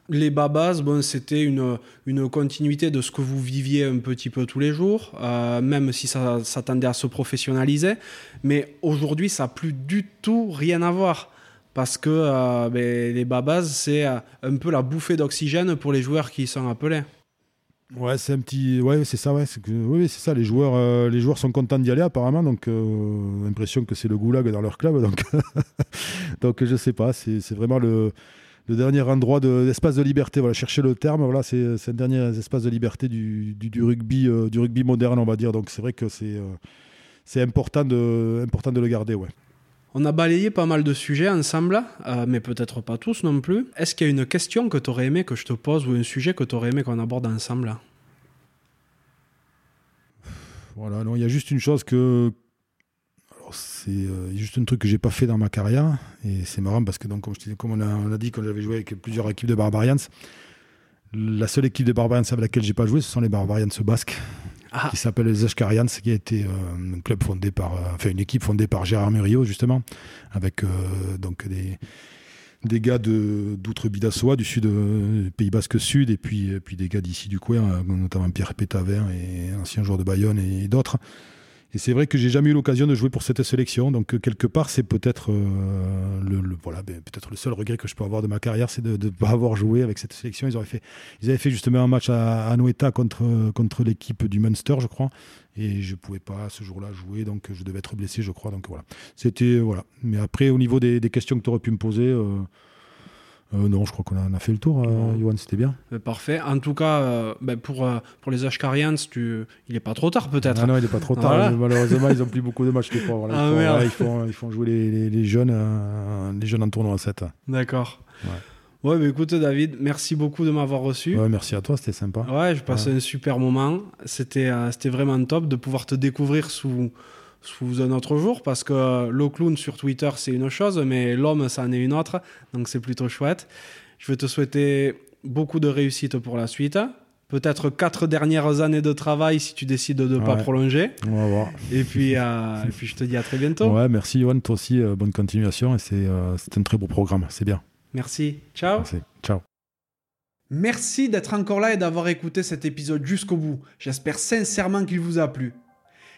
les babas, bon, c'était une, une continuité de ce que vous viviez un petit peu tous les jours, euh, même si ça s'attendait à se professionnaliser. Mais aujourd'hui, ça n'a plus du tout rien à voir. Parce que euh, ben, les babas, c'est euh, un peu la bouffée d'oxygène pour les joueurs qui sont appelés. Ouais, c'est un petit. Ouais, c'est ça, ouais. Oui, c'est ça. Les joueurs, les joueurs sont contents d'y aller, apparemment. Donc, l'impression que c'est le goulag dans leur club. Donc, donc je sais pas. C'est vraiment le le dernier endroit d'espace de, liberté. Voilà, chercher le terme. Voilà, c'est un dernier espace de liberté du, rugby, euh, du rugby moderne, on va dire. Donc c'est vrai que c'est euh, c'est important de, important de le garder. Ouais. On a balayé pas mal de sujets ensemble, euh, mais peut-être pas tous non plus. Est-ce qu'il y a une question que tu aurais aimé que je te pose ou un sujet que tu aurais aimé qu'on aborde ensemble? Voilà, non, il y a juste une chose que, c'est euh, juste un truc que j'ai pas fait dans ma carrière. Et c'est marrant parce que, donc, comme, je comme on, a, on a dit quand j'avais joué avec plusieurs équipes de Barbarians, la seule équipe de Barbarians avec laquelle j'ai pas joué, ce sont les Barbarians basques. Ah. qui s'appelle les Ashkarians, qui a été euh, un club fondé par, euh, enfin une équipe fondée par Gérard Murillo justement, avec donc des, des gars d'outre-Bidassoa, du sud, Pays Basque Sud, et puis, puis des gars d'ici du coin, notamment Pierre Pétavin et ancien joueur de Bayonne et d'autres. Et c'est vrai que j'ai jamais eu l'occasion de jouer pour cette sélection. Donc euh, quelque part, c'est peut-être euh, le, voilà, ben, peut-être le seul regret que je peux avoir de ma carrière, c'est de ne pas avoir joué avec cette sélection. Ils, fait, ils avaient fait justement un match à, à Noeta contre, contre l'équipe du Munster, je crois. Et je pouvais pas ce jour-là jouer, donc je devais être blessé, je crois. Donc voilà. C'était voilà. Mais après, au niveau des, des questions que tu aurais pu me poser. Euh, euh, non, je crois qu'on a, a, fait le tour, euh, c'était bien. Euh, parfait. En tout cas, euh, ben, pour, pour les Ashkarians, tu... il n'est pas trop tard peut-être. Ah non, il n'est pas trop tard. Malheureusement, ils n'ont plus beaucoup de matchs, je crois. Ah, ils, font, ils, font, jouer les, les, jeunes, les jeunes en tournoi 7. D'accord. Ouais. Ouais, écoute David, merci beaucoup de m'avoir reçu. Ouais, merci à toi, c'était sympa. Ouais, je passais un super moment. C'était c'était vraiment top de pouvoir te découvrir sous, sous un autre jour parce que le clown sur Twitter c'est une chose, mais l'homme ça en est une autre, donc c'est plutôt chouette. Je vais te souhaiter beaucoup de réussite pour la suite. Peut-être quatre dernières années de travail si tu décides de ne pas prolonger. On va voir. Et puis, euh, et puis je te dis à très bientôt. Ouais, merci Yoann, toi aussi, euh, bonne continuation et euh, c'est un très beau programme, c'est bien. Merci. Ciao. Merci. Ciao. Merci d'être encore là et d'avoir écouté cet épisode jusqu'au bout. J'espère sincèrement qu'il vous a plu.